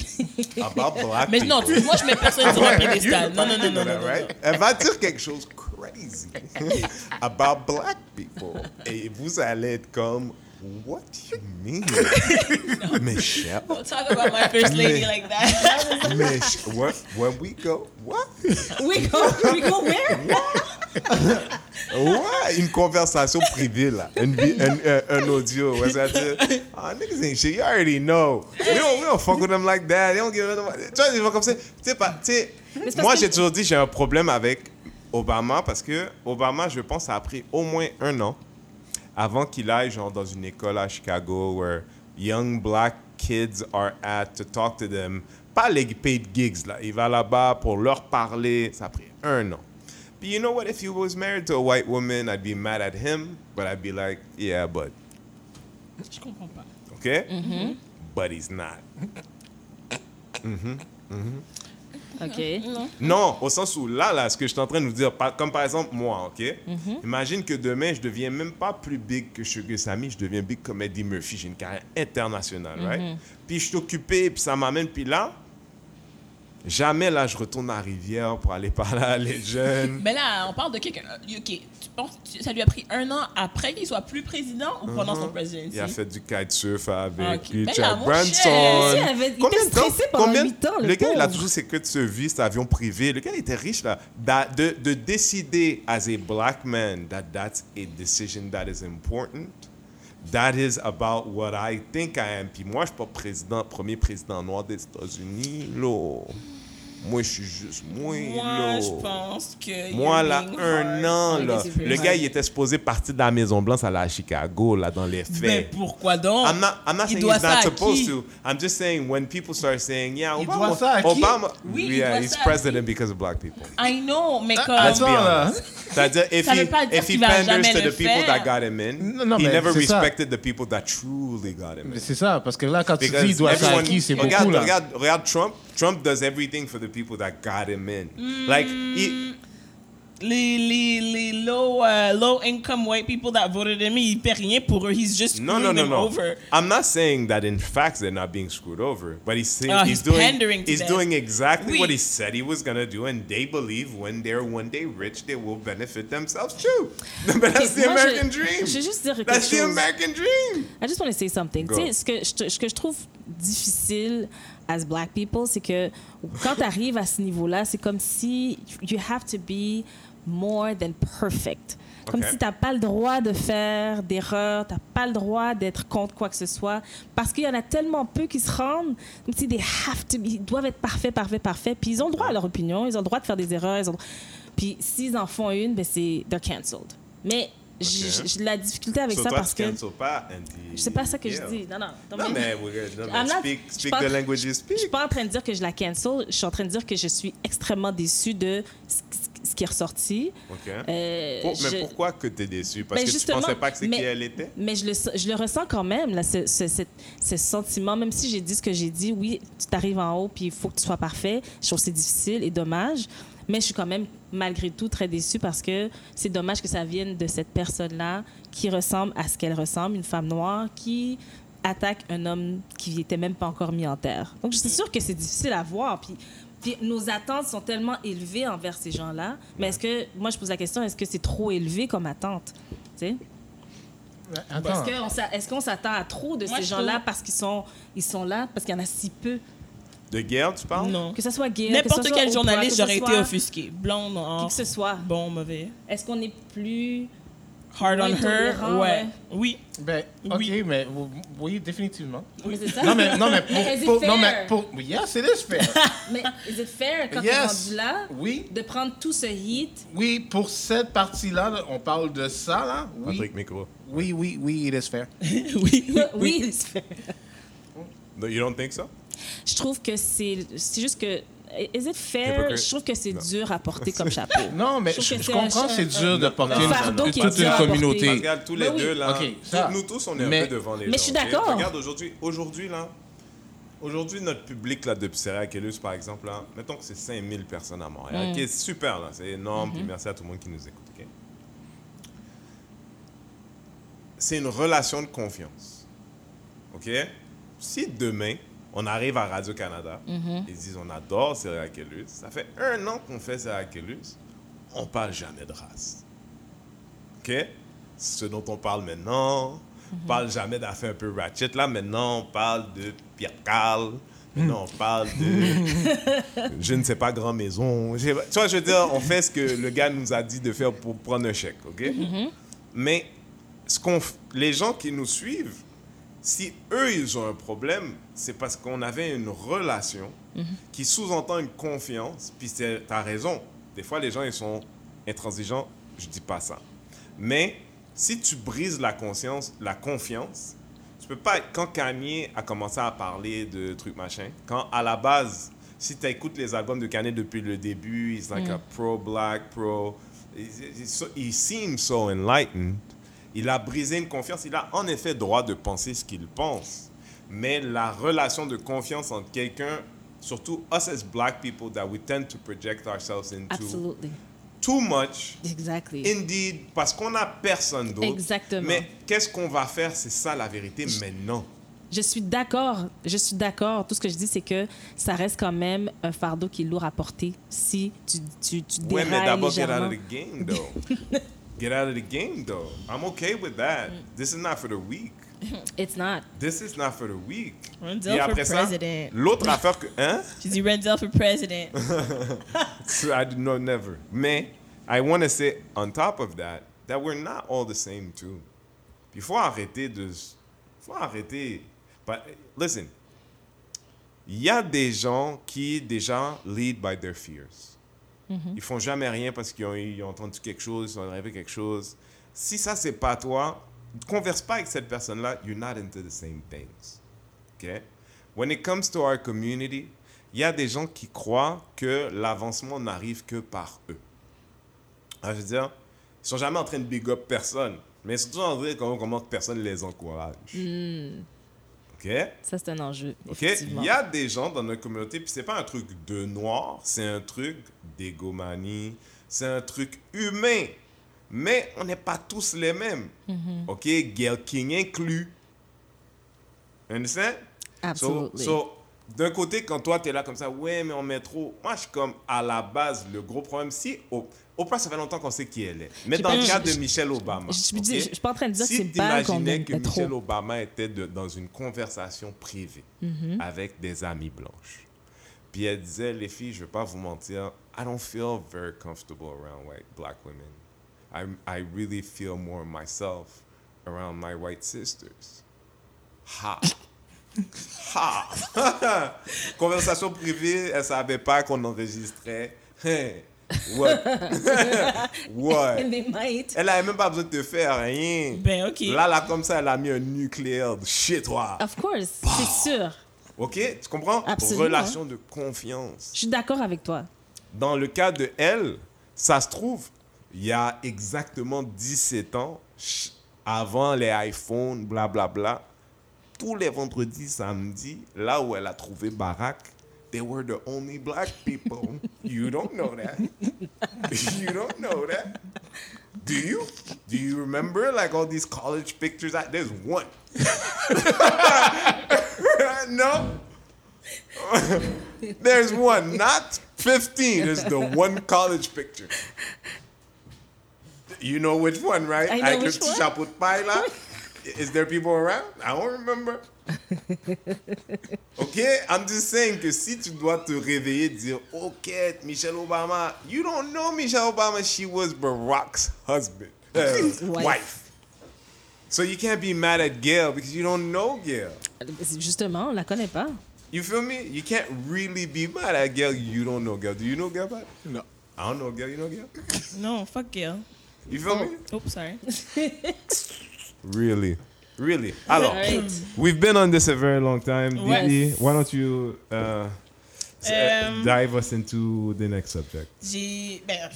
about black mais non, people. moi, je mets personne sur un piédestal. Non, non, non, non, non. non, Right? non. Elle va dire quelque chose crazy about black people. Et vous allez être comme, what do you mean? Michelle? Don't talk about my first lady like that. Mich- when, when we go, what? We go, we go where? Ouais, une conversation privée là, un, un, un audio. Ouais, ça dire, ah, niggas ain't shit, you already know. We don't, we don't fuck with them like that. They don't give a Tu vois, des fois comme ça. Tu sais pas, tu sais, moi j'ai toujours dit j'ai un problème avec Obama parce que Obama, je pense, ça a pris au moins un an avant qu'il aille genre dans une école à Chicago where young black kids are at to talk to them. Pas les paid gigs là. Il va là-bas pour leur parler. Ça a pris un an. But you know what? If he was married to a white woman, I'd be mad at him, but I'd be like, yeah, but Je comprends pas. okay, but he's not. OK. Non, au sens où là, là, ce que je suis en train de vous dire, par- comme par exemple moi, ok? Imagine que demain, je deviens même pas plus big que Sugar Sammy, je deviens big comme Eddie Murphy, j'ai une carrière internationale, right? Puis je suis occupé, puis ça m'amène, puis là, jamais là, je retourne à Rivière pour aller parler à les jeunes. Mais là, on parle de quelqu'un. euh, OK, tu penses que ça lui a pris un an après qu'il soit plus président ou pendant son presidency? Il a fait du kitesurf avec ok. Mais Richard là, Branson. il avait- il Combien était de temps- pendant combien- huit ans, le Le gars, il a toujours ses queues de vie, cet avion privé. Le gars, il était riche, là. D'a- De, de décider, as a black man, that that's a decision that is important. That is about what I think I am. Puis moi, je suis pas président, premier président noir des États-Unis, là. Moi, je suis juste moi, Moi, là. je pense que. Moi, là, un hard. an, là. Le gars, il était supposé partir de la Maison-Blanche à la Chicago, là, dans les faits. Mais pourquoi donc? I'm not, I'm not Il saying doit he's not supposed to. I'm just saying when people start saying, yeah, Il Obama, doit ça à qui? Obama, Oui, il yeah, doit he's ça president because of black people. I know, mais comme. Let's be honest. C'est-à-dire, if Ça he, veut pas dire if he qu'il va panders jamais to le the people that got him in, Non, non, he mais never c'est ça. respected the people that truly got him in. Mais C'est ça, parce que là, quand tu dis il doit ça à qui, c'est beaucoup, là. regarde, regarde Trump. Trump does everything for the people that got him in. Like, he, Les, les, les low, uh, low income white people that voted him, il paie rien pour eux. He's just No, screwing no, no, them no. over. I'm not saying that in fact they're not being screwed over, but he's saying Ah, he's, he's doing pandering to he's them. doing exactly Oui. what he said he was gonna do, and they believe when they're one day rich, they will benefit themselves too. but that's the moi, je- American dream. je juste dire that's the chose. American dream. I just want to say something. Go. Tu sais, ce que, je, ce que je trouve difficile as black people, c'est que quand tu arrives à ce niveau-là, c'est comme si you have to be more than perfect. Comme si tu n'as pas le droit de faire d'erreurs, tu n'as pas le droit d'être contre quoi que ce soit, parce qu'il y en a tellement peu qui se rendent, comme si they have to be- ils doivent être parfaits, parfaits, parfaits, puis ils ont le droit à leur opinion, ils ont le droit de faire des erreurs, ils ont... puis s'ils en font une, ben c'est they're cancelled. Mais j'ai la difficulté avec so ça parce que anti- c'est pas ça que Yeah. je dis. Non, non. Non, mais. Non, mais speak, je speak the language you Je suis speak. pas en train de dire que je la cancel. Je suis en train de dire que je suis extrêmement déçue de ce qui est ressorti. OK. Euh, Pour- mais je- pourquoi que tu es déçu? Parce Ben, que tu pensais pas que c'est qui elle était? Mais je le, je le ressens quand même, là, ce, ce- ce- ce sentiment, même si j'ai dit ce que j'ai dit, oui, tu t'arrives en haut, puis il faut que tu sois parfait. Je trouve que c'est difficile et dommage. Mais je suis quand même, malgré tout, très déçue parce que c'est dommage que ça vienne de cette personne-là qui ressemble à ce qu'elle ressemble, une femme noire qui attaque un homme qui n'était même pas encore mis en terre. Donc, c'est sûr que c'est difficile à voir. Puis, puis nos attentes sont tellement élevées envers ces gens-là. Mais est-ce que, moi, je pose la question, est-ce que c'est trop élevé comme attente? Tu sais? Est-ce qu'on s'attend à trop de Moi, ces gens-là trouve- parce qu'ils sont, ils sont là, parce qu'il y en a si peu? De guerre, tu parles? Non. Que ce soit gay, N'importe quel journaliste, j'aurais été offusqué. offusqué. Blond, Qui que ce soit. bon, mauvais. Est-ce qu'on est plus... Hard on her, ouais. Oui. Ben, OK, Oui. mais oui, définitivement. Mais c'est ça? Non, mais, non, mais pour. Mais is it pour- non, fair? mais pour. Yes, it is fair. Mais is it fair quand Yes. t'es rendu là Oui, de prendre tout ce heat? oui, pour cette partie-là, là, on parle de ça, là. Oui, Patrick Micro. oui, oui, oui, it is fair. oui. Oui, it's fair. No, you don't think so? Je trouve que c'est c'est juste que... Is it fair? Je trouve que c'est Non. dur à porter comme chapeau. Non, mais Je comprends que c'est dur de porter un une- fardeau qui est toute une communauté. Regarde, tous les Ben oui. deux, là. Nous tous, on est Mais- un peu devant les mais gens. je suis d'accord. Regarde, aujourd'hui, aujourd'hui, là, aujourd'hui, notre public, là, de Syracuse, par exemple, là, mettons que c'est 5000 personnes à Montréal, Mm. qui est super, là, c'est énorme, puis merci à tout le monde qui nous écoute, ok? C'est une relation de confiance, ok? Si demain, on arrive à Radio-Canada, Mm-hmm. ils disent on adore Syracuse, ça fait un an qu'on fait Syracuse, on parle jamais de race. OK? Ce dont on parle maintenant, on parle jamais d'affaires un peu ratchet. Là, maintenant, on parle de Pierre Carl. Maintenant, on parle de, je ne sais pas, grand maison. Tu vois, je veux dire, on fait ce que le gars nous a dit de faire pour prendre un chèque, OK? Mais ce qu'on, f- les gens qui nous suivent, si eux, ils ont un problème, c'est parce qu'on avait une relation qui sous-entend une confiance. Puis tu as raison. Des fois, les gens, ils sont intransigeants. Je dis pas ça. Mais si tu brises la conscience, la confiance, tu peux pas... Quand Kanye a commencé à parler de trucs machin, quand à la base, si tu écoutes les albums de Kanye depuis le début, he's like a pro-black, pro... he's so- He seems so enlightened. Il a brisé une confiance. Il a en effet droit de penser ce qu'il pense. Mais la relation de confiance entre quelqu'un, surtout us as black people, that we tend to project ourselves into Absolutely. too much, Exactly. indeed, parce qu'on n'a personne d'autre. Exactement. Mais qu'est-ce qu'on va faire? C'est ça la vérité maintenant. Je suis d'accord. Je suis d'accord. Tout ce que je dis, c'est que ça reste quand même un fardeau qui est lourd à porter si tu, tu, tu Ouais, dérailles mais d'abord, get out of the game, though. Get out of the game, though. I'm okay with that. Mm. This is not for the weak. It's not. This is not for the weak. Rendell for president. l'autre affaire que... Hein J'ai dit Rendell for president. I do not never. Mais I want to say on top of that that we're not all the same too. Puis faut arrêter de faut arrêter. But listen. Il y a des gens qui déjà lead by their fears. Ils font jamais rien parce qu'ils ont, ils ont entendu quelque chose, ils ont rêvé quelque chose. Si ça c'est pas toi, converse pas avec cette personne-là, you're not into the same things. OK? When it comes to our community, il y a des gens qui croient que l'avancement n'arrive que par eux. Ah, je veux dire, ils sont jamais en train de big up personne, mais ils sont toujours en train de comment, comment personne les encourage. OK? Ça, c'est un enjeu. OK? Il y a des gens dans notre communauté, puis c'est pas un truc de noir, c'est un truc d'égomanie, c'est un truc humain. Mais on n'est pas tous les mêmes. Mm-hmm. OK? Gail King inclus. Understand? So, Absolutely. so, d'un côté, quand toi, tu es là comme ça, ouais, mais on met trop. Moi, je suis comme, à la base, le gros problème, si. Au- Oprah, ça fait longtemps qu'on sait qui elle est. Mais dans pas- le je- cas de Michelle Obama. je- je me ok? dis- je- je suis pas en train de dire que si c'est qu'on t'imaginais met que trop. Michelle Obama était de- dans une conversation privée Mm-hmm. avec des amies blanches. Puis elle disait, les filles, je vais pas vous mentir, I don't feel very comfortable around white black women. I, I really feel more myself around my white sisters. Ha! Ha! Conversation privée, elle savait pas qu'on enregistrait. Hein. What? What? And they might. Elle avait même pas besoin de te faire rien. Ben, ok. Là, là, comme ça, elle a mis un nucléaire de chez toi. Of course, c'est sûr. OK? Tu comprends? Absolument. Relation de confiance. Je suis d'accord avec toi. Dans le cas de elle, Ça se trouve, il y a exactement 17 ans, avant les iPhones, blablabla, tous les vendredis, samedis, là où elle a trouvé Barack, they were the only black people. you don't know that. you don't know that. Do you? Do you remember like all these college pictures? I- There's one. no? There's one, not 15. There's the one college picture. You know which one, right? I know le which one. Is there people around? I don't remember. OK? I'm just saying que si tu dois te réveiller dire, OK, Michelle Obama, you don't know Michelle Obama. She was Barack's husband, uh, Wife. wife. So you can't be mad at Gail because you don't know Gail. Justement, on la connaît pas. You feel me? You can't really be mad at Gail. You don't know Gail. Do you know Gail? Bad? Non. I don't know Gail. You know Gail? No, fuck Gail. You feel me? Oops, sorry. Really? Really? Alors, Alright. we've been on this a very long time. Yes. Didi, why don't you uh, uh, Um, dive us into the next subject? J'ai. Ben,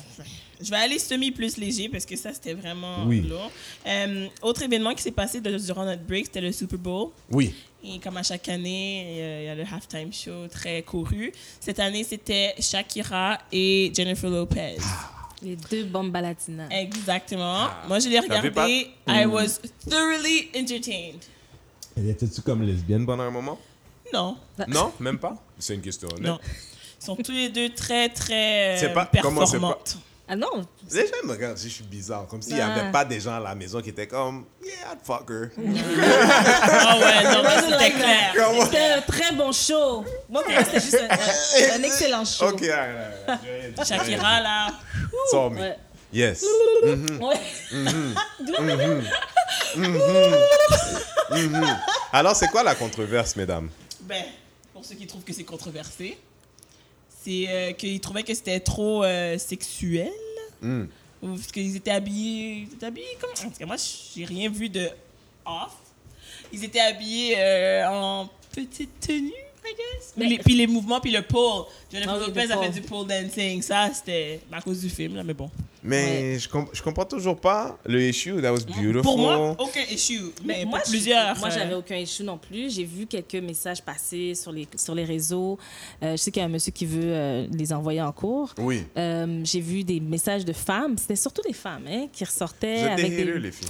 je vais aller semi plus léger parce que ça, c'était vraiment Oui. lourd. Euh, autre événement qui s'est passé de- durant notre break, c'était le Super Bowl. Oui. Et comme à chaque année, euh, il y a le halftime show très couru. Cette année, c'était Shakira et Jennifer Lopez. Les deux bombes balatinas. Exactement. Moi, je l'ai vu pas? regardé. I was thoroughly entertained. Étais-tu comme lesbienne pendant un moment? Non, Non, même pas? C'est une question honnête. non. Ils sont tous les deux très, très C'est euh, pas- comment c'est pas- performantes. Ah non, Les gens me regardent si je suis bizarre, comme s'il n'y avait Ah. pas des gens à la maison qui étaient comme Yeah, I'd fuck her. Ah ouais, non, c'était clair. C'était un très bon show. Moi, pour moi, c'était juste un, un- excellent show. Ok, rien dit. Shakira, là. Saw me. Ouais. Yes. Ouais. Alors, c'est quoi la controverse, mesdames? Ben, pour ceux qui trouvent que c'est controversé, c'est euh, qu'ils trouvaient que c'était trop euh, sexuel. Ou Parce qu'ils étaient habillés. Ils étaient habillés comme. En tout cas, moi, j'ai rien vu de off. Ils étaient habillés euh, en petite tenue, I guess. Mais- Les- puis les mouvements, puis le pole. Jennifer Ah Lopez a fait du pole dancing. Ça, c'était à cause du film, là, mais bon. Mais je, com- je comprends toujours pas le issue. That was beautiful. Pour moi, aucun issue. Mais, pour moi, je- plusieurs. moi, j'avais aucun issue non plus. J'ai vu quelques messages passer sur les, sur les réseaux. Euh, je sais qu'il y a un monsieur qui veut euh, les envoyer en cours. Oui. Euh, j'ai vu des messages de femmes, c'était surtout des femmes hein, qui Vous ressortaient êtes avec des les filles.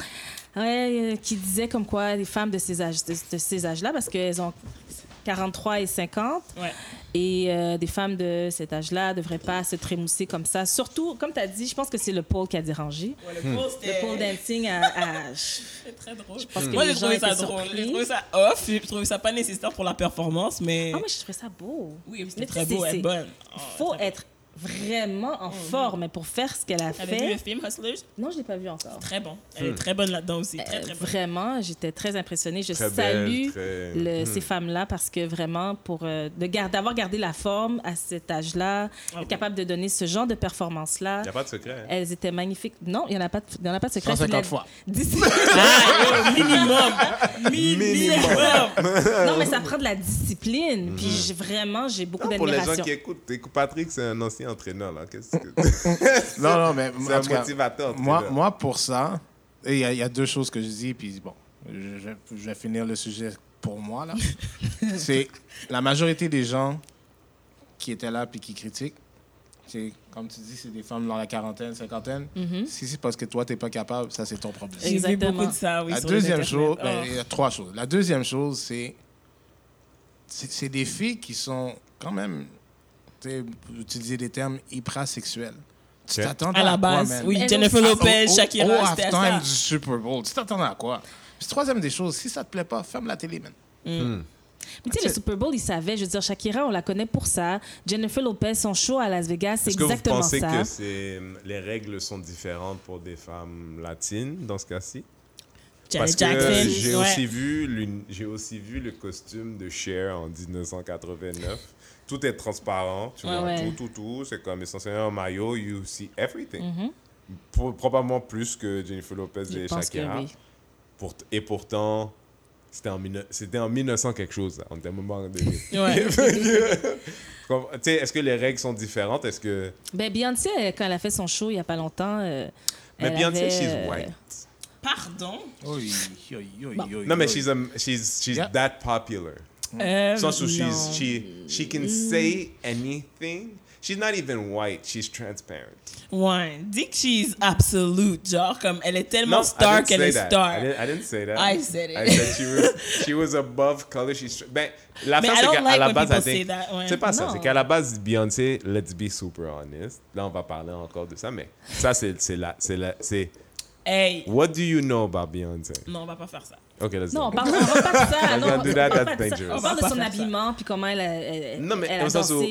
Ouais, euh, qui disaient comme quoi les femmes de ces âges de, de ces âges-là parce qu'elles ont 43 et 50 Ouais. et euh, des femmes de cet âge-là devraient pas se trémousser comme ça. Surtout, comme tu as dit, je pense que c'est le pole qui a dérangé. Ouais, le pole, Le pole dancing a, a- C'est très drôle. pense que moi, j'ai trouvé ça drôle. J'ai trouvé ça off. J'ai trouvé ça pas nécessaire pour la performance, mais. Ah, moi, je trouvais ça beau. oui, mais c'était très beau, c'est- est bonne. Il Oh, faut être vraiment en forme pour faire ce qu'elle a bonne. T'avais vu le fait. film Hustlers? Non, je l'ai pas vu encore. Très bon. Elle est très bonne là-dedans aussi. Très, Euh, très bonne. vraiment, j'étais très impressionnée. Je Très salue belle, très- le- Mhm. ces femmes-là parce que vraiment, pour euh, de gar- d'avoir gardé la forme à cet âge-là, Ah oui. capable de donner ce genre de performance-là, Il n'y a pas de secret. hein? elles étaient magnifiques. Non, il n'y en, a pas de- il y en a pas de secret. 150 C'est la fois. discipline. Ah, minimum. Minimum. non, mais ça prend de la discipline. Puis j'ai- vraiment, j'ai beaucoup Non, pour les gens d'admiration. qui écoute, écoute, Patrick, c'est un ancien entraîneur. là? Qu'est-ce que... Non, non, mais c'est en un tout cas, motivateur. moi, moi, pour ça, il y, a- il y a deux choses que je dis, puis bon, je, vais finir le sujet pour moi, là. c'est la majorité des gens qui étaient là puis qui critiquent, c'est, comme tu dis, c'est des femmes dans la quarantaine, cinquantaine. Mhm. Si c'est parce que toi, t'es pas capable, ça, c'est ton problème. Exactement. beaucoup de ça, oui. La deuxième chose, Oh. ben, il y a trois choses. La deuxième chose, c'est c'est c'est des filles qui sont quand même, tu utiliser des termes hypersexuels. Tu Ok. t'attendais À la quoi, base, man? oui. Jennifer Lopez, Shakira, Au c'était halftime ça. du Super Bowl. Tu t'attendais à quoi? Puis troisième des choses, si ça te plaît pas, ferme la télé, man. Hmm. Mais tu sais, le Super Bowl, ils savaient. Je veux dire, Shakira, on la connaît pour ça. Jennifer Lopez, son show à Las Vegas, c'est Est-ce que vous exactement pensez ça. que les règles sont différentes pour des femmes latines dans ce cas-ci? Parce que Jackson. j'ai ouais. aussi vu l'une- j'ai aussi vu le costume de Cher en 1989. Tout est transparent, tu Ouais, vois, ouais. tout, tout, tout. C'est comme essentiellement un maillot, you see everything. Mhm. Pro- probablement plus que Jennifer Lopez Je et Shakira. oui. Pour- et pourtant, C'était en, 19 c'était en 1900 quelque chose. là. On était même pas en 2000. Ouais. Sais, Est-ce que les règles sont différentes? Est-ce que... Ben, Beyoncé, euh, quand elle a fait son show il n'y a pas longtemps. euh, Mais elle Beyoncé, avait, she's euh, white. Pardon? Oi, oi, oi, Bon. Non, mais she's, a, she's, she's Yeah. that popular. Sans où non. she's, she, she can say anything. She's not even white. She's transparent. Ouais. Dis que she's absolute. Genre, comme elle est tellement No, star qu'elle est that. star. I didn't, I didn't say that. I said it. I said she was, she was above color. She's ben, la fin, I c'est don't qu'à like la when base, think- say that, ouais. c'est pas ça. Non. C'est qu'à la base, Beyoncé, let's be super honest. Là, on va parler encore de ça, mais ça, c'est, c'est la, c'est la, c'est. Hey. What do you know about Beyoncé? Non, on va pas faire ça. Ok, let's Non, on parle, on parle pas de ça. Non, do that, on parle that's pas de ça. dangerous. On On parle de son habillement, puis comment elle a, elle, Non, mais elle a au sens où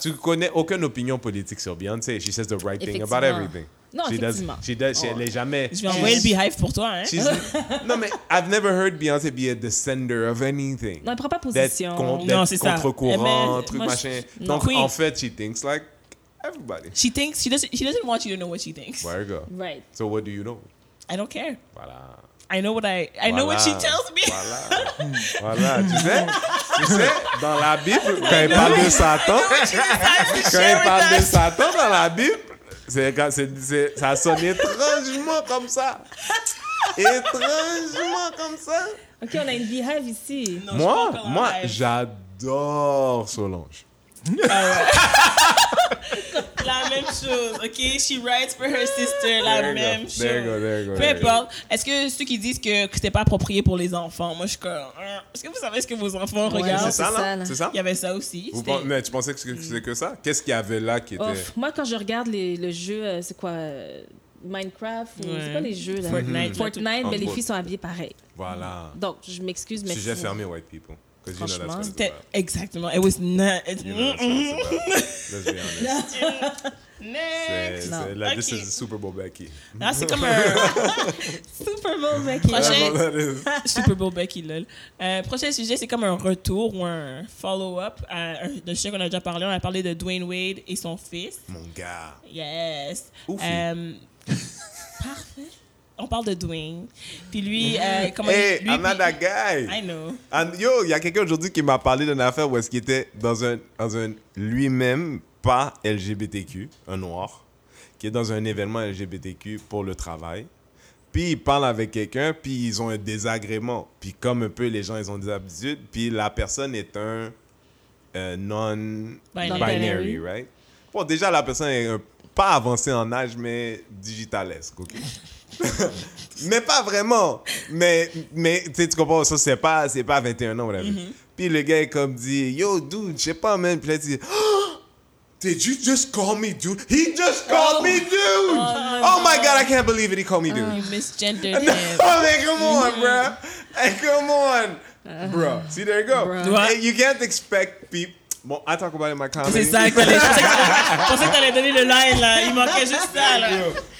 tu connais aucune opinion politique sur Beyoncé. She says the right thing about everything. Non, she does, effectivement. she does, she- elle est jamais. Je vais envoyer le she's- beehive pour toi, hein? she's- non, mais I've never heard Beyoncé be a descender of anything. Non, elle prend pas position. con- Non, c'est ça. contre-courant, truc moi, je- machin. non. Donc, Queen. en fait, she thinks like everybody. She thinks she doesn't. She doesn't want you to know what she thinks. There you go? Right. So, what do you know? I don't care. Voilà. I know what I. I know what she Voilà. tells me. Voilà. voilà. Tu sais, tu sais, dans la Bible, quand il parle de Satan, quand il parle de Satan dans la Bible, c'est, c'est, ça sonne étrangement comme ça. Étrangement comme ça. OK, on a une beehive ici. Non, Moi, moi, j'adore Solange. La même chose, ok? She writes for her sister, la There you go. même chose. There you go, there you go, Peu importe. Est-ce que ceux qui disent que, que c'était pas approprié pour les enfants, moi je suis comme. hein, Est-ce que vous savez ce que vos enfants Ouais, regardent? C'est ça, là? là. C'est ça? Il y avait ça aussi. Vous mais tu pensais que c'était que ça? Qu'est-ce qu'il y avait là qui était... Oh, moi, quand je regarde les, le jeu, euh, c'est quoi euh, Minecraft ou Ouais. c'est quoi les jeux là? Fortnite. Fortnite, mais les filles sont habillées pareil. Voilà. Donc, je m'excuse, mais Sujet fermé, white people. 'Cause you know that's what it's exactement. It was not. it- You know that's what it's about. Let's be honest. Next. C'est, Non. c'est, là, this is Super Bowl Becky. Là, c'est comme un Super Bowl, Becky. prochain. That's what that is. Super Bowl Becky, lol. Euh, prochain sujet, c'est comme un retour ou un follow-up à un de sujet qu'on a déjà parlé. On a parlé de Dwayne Wade et son fils. Mon gars. Yes. Oufi. Euh, parfait. On parle de Dwayne. Puis lui, euh, comment Hey, lui, I'm not that guy. I know. And yo, il y a quelqu'un aujourd'hui qui m'a parlé d'une affaire où est-ce qu'il était dans un, dans un lui-même pas LGBTQ, un noir, qui est dans un événement LGBTQ pour le travail. Puis il parle avec quelqu'un, puis ils ont un désagrément. Puis comme un peu les gens, ils ont des habitudes, puis la personne est un euh, non-binary, Binary. right? Bon, déjà, la personne est un- pas avancée en âge, mais digitalesque, OK? mais pas vraiment. Mais, mais tu comprends, ça, c'est pas, pas 21 ans, whatever. Puis le gars, comme dit, yo, dude, je sais pas, man. Puis là, il dit, oh, did you just call me dude? He just called me dude! Oh, my God, I can't believe it, he called me dude. You misgendered No, him. man, come on, bro. Hey, come on. Bro, see, there you go. Bro. Hey, you can't expect people. Bon, I talk about it in my comedy. C'est ça que t'allais. Je pensais que t'allais- donner le line, là. Il manquait juste ça, là.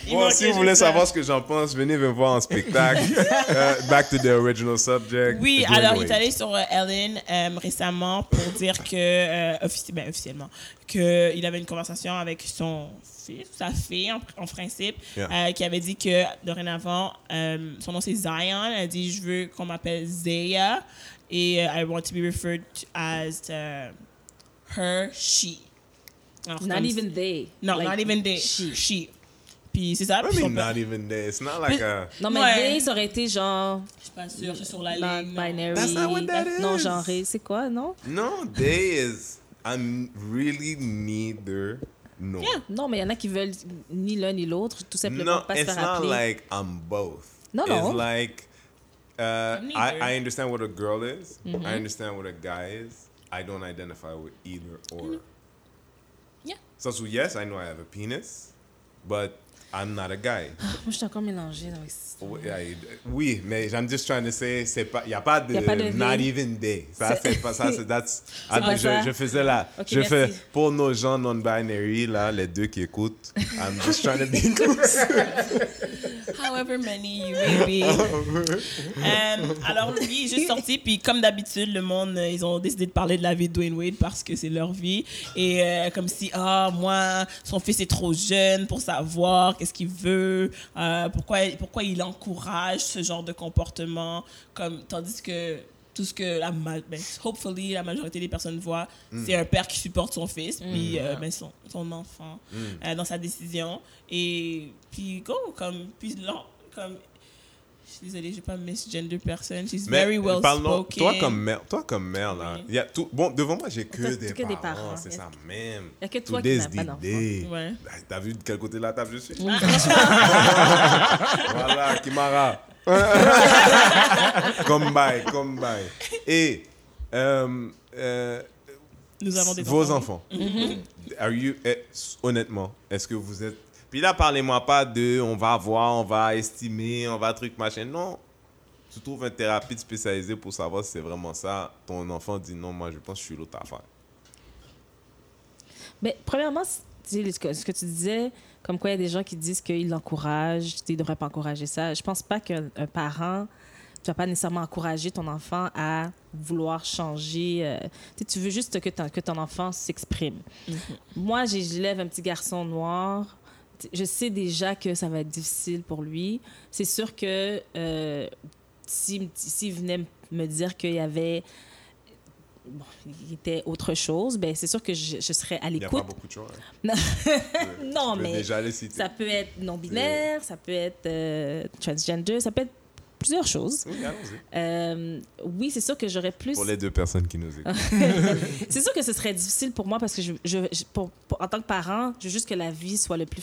Il Bon, si vous voulez ça. savoir ce que j'en pense, venez me voir en spectacle. Euh, back to the original subject. Oui, alors il est allé sur euh, Ellen euh, récemment pour dire que, euh, offici- ben, officiellement, qu'il avait une conversation avec son fils, sa fille en, en principe, Yeah. euh, qui avait dit que dorénavant, euh, son nom c'est Zion. Elle a dit Je veux qu'on m'appelle Zaya et euh, I want to be referred to as her, she. Alors, Not even they. No, Like, not even they. she. She. Puis c'est ça. Puis mean, not even there. It's not like a. Non, mais Ouais. they, ça aurait été genre Je suis pas sûre, c'est sur la ligne. non. non-binary. That's not what that Non is. genré. C'est quoi, non? No, they is. I'm really neither. No. Yeah. Non, mais il y en a qui veulent ni l'un ni l'autre, tout simplement No, pas se it's faire not appeler. like I'm both. No, It's no. like uh, I, neither. I understand what a girl is. Mm-hmm. I understand what a guy is. I don't identify with either or. Yeah. So, so yes, I know I have a penis, but I'm not a guy. Moi, je suis encore mélangée dans histoire. Oui, mais I'm just trying to say, c'est pas, y a pas de, Y a pas de not they. even they. Ça, C'est- pas ça, c'est that's. Ah, je, je faisais là. Ok, je fais merci. pour nos gens non-binary là, les deux qui écoutent. I'm just trying to be inclusive. However many you may be. Euh, alors, lui, il est juste sorti, puis comme d'habitude, le monde, euh, ils ont décidé de parler de la vie de Dwayne Wade parce que c'est leur vie. Et euh, comme si, ah, moi, son fils est trop jeune pour savoir qu'est-ce qu'il veut, euh, pourquoi, pourquoi il encourage ce genre de comportement, comme, tandis que tout ce que la, ma- ben, hopefully, la majorité des personnes voient, c'est un père qui supporte son fils, puis euh, ben, son, son enfant euh, dans sa décision. Et puis, go, comme, puis là, comme, je suis désolée, je vais pas misgender personne. She's Mais very well parle-nous- spoken. toi comme mère, toi comme mère là, Oui. il y a tout. Bon, devant moi j'ai que, des, que des parents, parents. c'est ça même. y a que toi To qui n'as pas d'enfant. Ouais. Ben, T'as vu de quel côté de la table je suis? Voilà, Kimara. comme bye, comme bye. Et euh, euh, Nous avons des vos enfants. enfants. Are you, eh, honnêtement, est-ce que vous êtes. Puis là, parlez-moi pas de on va voir, on va estimer, on va truc machin. Non. Tu trouves un thérapeute spécialisé pour savoir si c'est vraiment ça. Ton enfant dit non, moi je pense que je suis l'autre affaire. Mais premièrement, ce que, ce que tu disais, comme quoi il y a des gens qui disent qu'ils l'encouragent, tu ne devrais pas encourager ça. Je pense pas qu'un un parent, tu vas pas nécessairement encourager ton enfant à vouloir changer. euh, tu veux juste que ton, que ton enfant s'exprime. Moi, j'ai- je lève un petit garçon noir. Je sais déjà que ça va être difficile pour lui. C'est sûr que euh, s'il venait me dire qu'il y avait bon, il était autre chose, ben c'est sûr que je, je serais à Il n'y a pas l'écoute. beaucoup de choix. hein. Non, Je non peux mais déjà ça peut être non-binaire, ça peut être euh, transgender, ça peut être plusieurs choses. Oui. Euh, oui, c'est sûr que j'aurais plus. Pour les deux personnes qui nous écoutent. c'est sûr que ce serait difficile pour moi parce que je, je- je- pour- pour- en tant que parent, je veux juste que la vie soit le plus,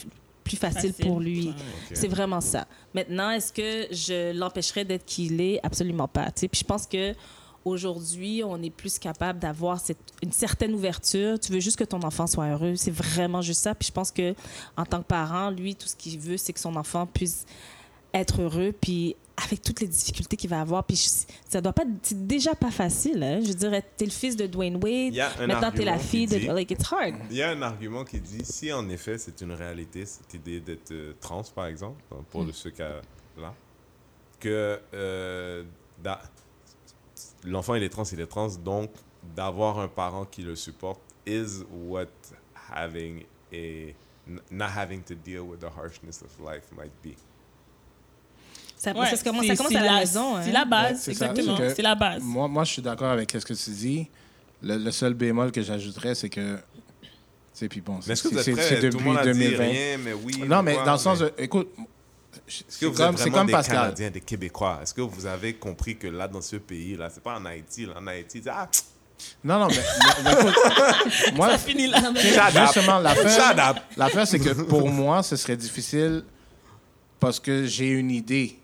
plus facile, Facile. pour lui. Ok. C'est vraiment ça. Maintenant, est-ce que je l'empêcherais d'être qui il est? Absolument pas. Puis je pense que aujourd'hui, on est plus capable d'avoir une certaine ouverture. Tu veux juste que ton enfant soit heureux. C'est vraiment juste ça. Puis je pense que en tant que parent, lui, tout ce qu'il veut, c'est que son enfant puisse être heureux. Puis avec toutes les difficultés qu'il va avoir, puis je- ça doit pas, c'est déjà pas facile. Hein? Je dirais, t'es le fils de Dwayne Wade. Maintenant, t'es la argument fille de. Like, it's hard. Il y a un argument qui dit si en effet c'est une réalité, cette idée d'être euh, trans par exemple, hein, pour le ceux qui a- là, que euh, l'enfant il est trans, il est trans, donc d'avoir un parent qui le supporte is what having a not having to deal with the harshness of life might be. Ça, Ouais, ça commence, c'est- ça commence c'est à la, la- maison. C'est hein. la base, c'est exactement. C'est C'est la base. Moi, moi, je suis d'accord avec ce que tu dis. Le, le seul bémol que j'ajouterais, c'est que. Sais, puis bon, Mais est-ce que vous êtes c'est- prêts? c'est Tout le depuis monde a dit 2020. rien, mais oui. Non, mais dans le sens mais- de. Écoute, Est-ce que c'est vous comme, êtes c'est vraiment comme des Pascal. Canadiens, des Québécois? Est-ce que vous avez compris que là, dans ce pays-là, c'est pas en Haïti, là, en Haïti, c'est- ah, Non, non, mais, mais- mais écoute, moi, Ça finit là. Justement, up. l'affaire, c'est que pour moi, ce serait difficile parce que j'ai une idée.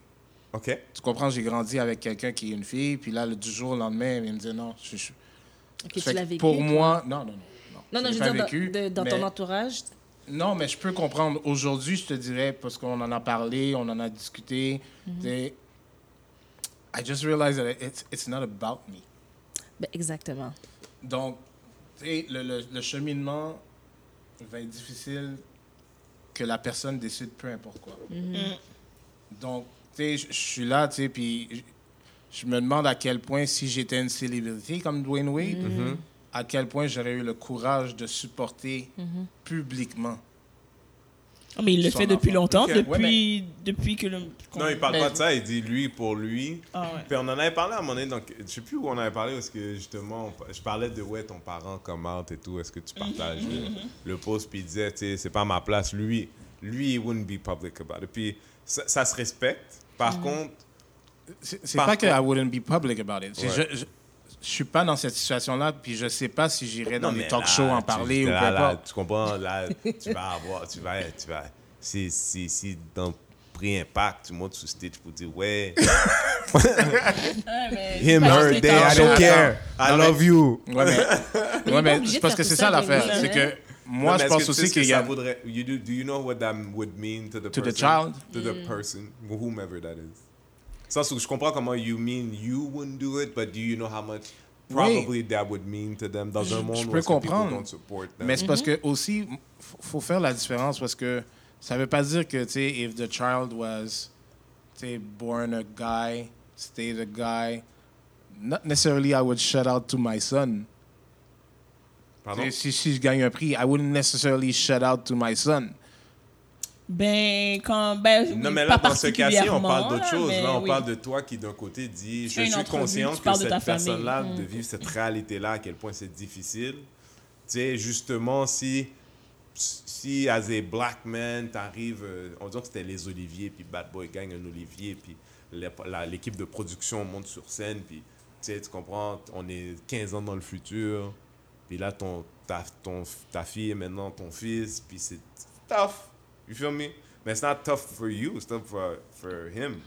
OK. Tu comprends, j'ai grandi avec quelqu'un qui est une fille, puis là, le, du jour au lendemain, il me dit non. Je, je- Ok, Fait tu l'as vécu. pour toi? moi, non, non, non. Non, non, je pas veux dire, vécu, dans, de- dans mais- ton entourage? Non, mais je peux comprendre. Aujourd'hui, je te dirais, parce qu'on en a parlé, on en a discuté, Mhm. tu sais, I just realized that it's, it's not about me. Ben, exactement. Donc, le, le, le cheminement va être difficile que la personne décide peu importe quoi. Donc, tu sais, je je suis là, tu sais, puis je- me demande à quel point, si j'étais une célébrité comme Dwayne Wade, à quel point j'aurais eu le courage de supporter publiquement. Oh, mais il le fait depuis enfant. longtemps, depuis, depuis que le. Non, il parle Mais- pas de ça, il dit lui pour lui. Ah ouais. Puis on en avait parlé à un moment donné, donc je sais plus où on avait parlé, parce que justement, on- je parlais de ouais, ton parent commente et tout, est-ce que tu partages le, le post, puis il disait, tu sais, c'est pas ma place. Lui, lui, he wouldn't be public about it. Puis ça, ça se respecte. Par contre, C'est pas que I wouldn't be public about it. Ouais. Je, je, je suis pas dans cette situation-là, puis je sais pas si j'irai dans les talk shows en tu- parler ou peu là, là. Tu comprends, là, tu vas avoir, tu vas, tu vas, si, si, si dans Prix Impact, tu montes sur stage pour dire, ouais, him, her les I don't care, I love you. Ouais, mais, ouais, mais faire que c'est ça, l'affaire. C'est que moi, Non, je pense que aussi tu sais ce que qu'il y ça a. voudrait, you do, do you know what that would mean to the To the person? child? To the person, whomever that is. Ça, c'est- je comprends comment you mean you wouldn't do it, but do you know how much probably that would mean to them dans un monde je où peux comprendre. don't support them? Mais c'est parce que aussi, f- faut faire la différence parce que ça veut pas dire que, tu sais, if the child was, tu sais, born a guy, stayed a guy, not necessarily I would shout out to my son. Pardon? Si, si je gagne un prix, I wouldn't necessarily shout out to my son. Ben, quand. Ben, Non, mais pas là, dans ce cas-ci, on parle d'autre chose. Là, on oui. parle de toi qui, d'un côté, dit Je suis conscient que cette personne-là, Mm. de vivre cette réalité-là, à quel point c'est difficile. Tu sais, justement, si, si, as a black man, t'arrives, euh, on dirait que c'était les Oliviers, puis Bad Boy gagne un Olivier, puis l'équipe de production monte sur scène, puis tu sais, tu comprends, on est 15 ans dans le futur, puis là, ton, ta, ton, ta fille est maintenant ton fils, puis c'est tough. You feel me? Mais it's not tough for you, it's tough for, for him.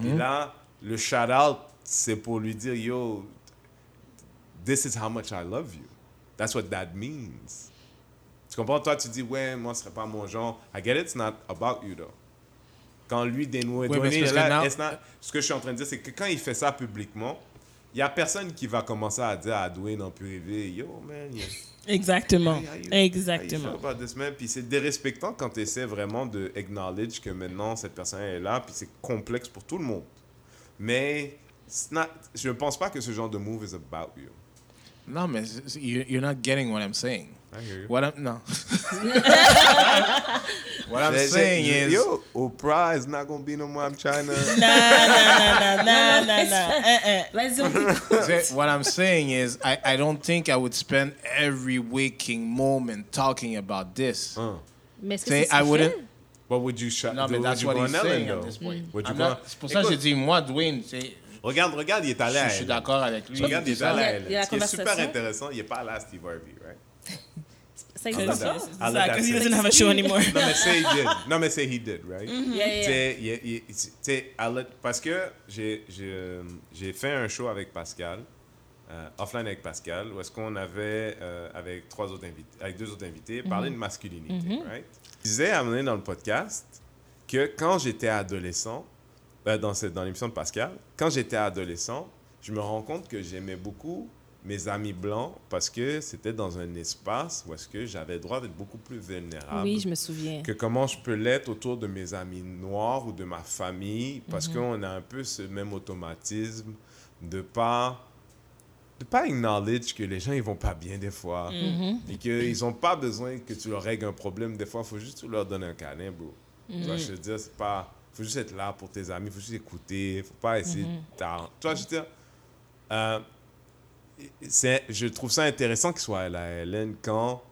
Puis là, le shout-out, c'est pour lui dire, yo, this is how much I love you. That's what that means. Tu comprends? Toi, tu dis, ouais, moi, ce serait pas mon genre. I get it, it's not about you, though. Quand lui dénoue Ouais, c'est là, now- it's not- ce que je suis en train de dire, c'est que quand il fait ça publiquement, il y a personne qui va commencer à dire à Dwayne en privé, yo, man, yeah. Exactement. How you- Exactement. Puis c'est dérespectant quand tu essaies vraiment de acknowledge que maintenant cette personne est là, puis c'est complexe pour tout le monde. Mais not- je ne pense pas que ce genre de move is about you. Non, mais you're not getting what I'm saying. I hear you. What I'm, no. what I'm J'ai- saying j'ai- is... yo, Oprah is not gonna be no more. I'm trying to. Non, non, non, non, non, non. Hein, hein. Vas-y, on what I'm saying is, I, I don't think I would spend every waking moment talking about this. Huh. Mais est-ce que Say, I wouldn't. fait? What would you shut? No, but would that's what he's on Ellen, saying at this point. Would you I'm go- not- C'est pour ça que j'ai Écoute, dit, moi, Dwayne, c'est- Regarde, regarde, il est allé à je suis elle. d'accord avec lui. Regarde, il est allé Il y à a- elle. il y a la Ce qui est super conversation. intéressant, il n'est pas là à Steve Harvey, right? C'est Ah, ça, là, because he doesn't have a show anymore. Non, mais say he did. Non, mais say he did, right? Yeah, yeah. La- parce que j'ai euh, j'ai fait un show avec Pascal, euh, offline avec Pascal, où est-ce qu'on avait, euh, avec, trois autres invités, avec deux autres invités, parlé de masculinité, right? Je disais à un moment donné dans le podcast que quand j'étais adolescent, euh, dans, cette- dans l'émission de Pascal, quand j'étais adolescent, je me rends compte que j'aimais beaucoup mes amis blancs parce que c'était dans un espace où est-ce que j'avais le droit d'être beaucoup plus vulnérable Oui, je me souviens. que comment je peux l'être autour de mes amis noirs ou de ma famille parce qu'on a un peu ce même automatisme de pas de pas acknowledge que les gens ils vont pas bien des fois et qu'ils ont pas besoin que tu leur règles un problème des fois. Faut juste tu leur donner un câlin bro. Tu vois je te dire c'est pas faut juste être là pour tes amis faut juste écouter faut pas essayer de t'arr- tu vois je veux dire euh, je trouve ça intéressant qu'il soit à la Hélène quand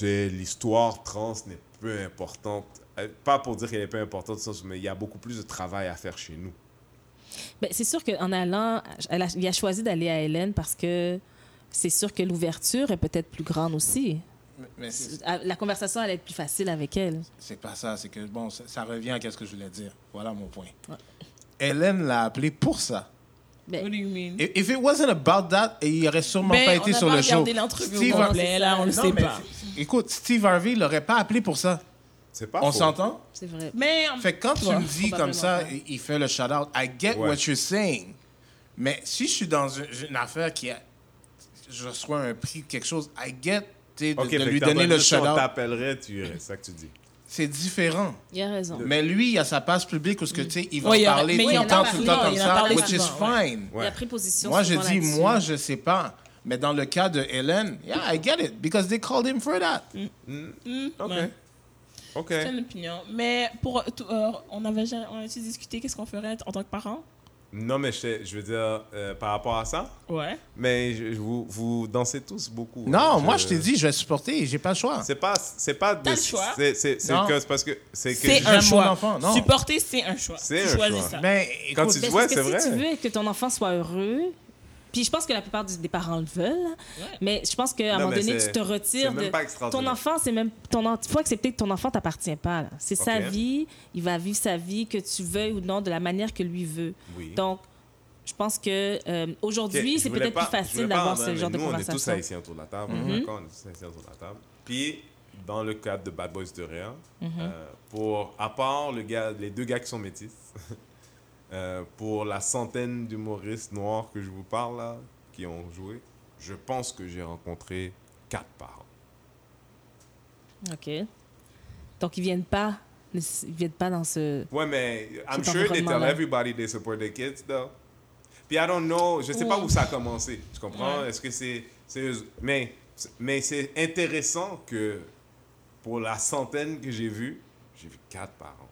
l'histoire trans n'est peu importante. Euh, Pas pour dire qu'elle n'est peu importante, mais il y a beaucoup plus de travail à faire chez nous. Ben, c'est sûr qu'en allant, elle a, il a choisi d'aller à Hélène parce que c'est sûr que l'ouverture est peut-être plus grande aussi. Mais c'est La conversation allait être plus facile avec elle. c'est pas ça, c'est que, bon, ça, ça revient à ce que je voulais dire. Voilà mon point. Hélène l'a appelé pour ça. Ben, What do you mean? If it wasn't about that, il n'aurait sûrement Ben, pas on été sur pas le show. regardé l'entrevue au Steve complet, Harvey- là, on le Non, sait pas. Écoute, Steve Harvey l'aurait pas appelé pour ça. C'est pas On s'entend? c'est vrai. Mais, Fait quand tu me dis comme ça, pas. il fait le shout-out, I get Ouais. what you're saying. Mais si je suis dans une, une affaire qui a. Je reçois un prix, quelque chose, I get de, Ok, de lui donner pas le dit si on shout-out. t'appellerait, tu irais, c'est ça que tu dis. C'est différent. Il a raison. Mais lui, il a sa passe publique où ce que, tu sais, il va a- parler mais tout le a temps, tout le temps comme a ça, which is ouais. fine. Il a pris position Moi, je dis, moi, je sais pas. Mais dans le cas de Hélène, yeah, I get it. Because they called him for that. Ok. Ouais. Ok. c'est une opinion. Mais pour, tout- euh, on avait on a-tu discuté qu'est-ce qu'on ferait en tant que parents? Non, mais je, veux dire, euh, par rapport à ça, Ouais. mais je- je- vous, vous dansez tous beaucoup. Non, moi, je t'ai dit, je vais supporter. J'ai pas le choix. C'est pas, c'est pas. T'as de- le choix. C'est, c'est, c'est Non. que, c'est parce que, c'est que. C'est un choix. enfant, non. Supporter, c'est un choix. C'est Tu un choisis choix. ça. Ben, Quand tu Ben, dis, ouais, parce que c'est si vrai. tu veux que ton enfant soit heureux, puis je pense que la plupart des parents le veulent, Ouais. mais je pense qu'à un moment donné, tu te retires c'est même de... pas Ton enfant, c'est même... Ton en- Il faut accepter que ton enfant t'appartient pas. C'est sa vie, il va vivre sa vie, que tu veuilles ou non, de la manière que lui veut. Oui. Donc, je pense que euh, aujourd'hui, c'est peut-être plus facile d'avoir ce genre mais de nous, on est tous conversation. haïtiens autour de la table. D'accord, on est tous haïtiens autour de la table. Puis, dans le cadre de Bad Boys de Réa, euh, pour, à part le gars, les deux gars qui sont métis, euh, pour la centaine d'humoristes noirs que je vous parle là, qui ont joué, je pense que j'ai rencontré quatre parents. OK. Donc, ils viennent pas... Ils viennent pas dans ce... Ouais, mais I'm sure they tell everybody they support their kids, though. Puis I don't know, je sais pas où ça a commencé. Tu comprends? Ouais. Est-ce que c'est. eux- Mais, mais c'est intéressant que pour la centaine que j'ai vue, j'ai vu quatre parents.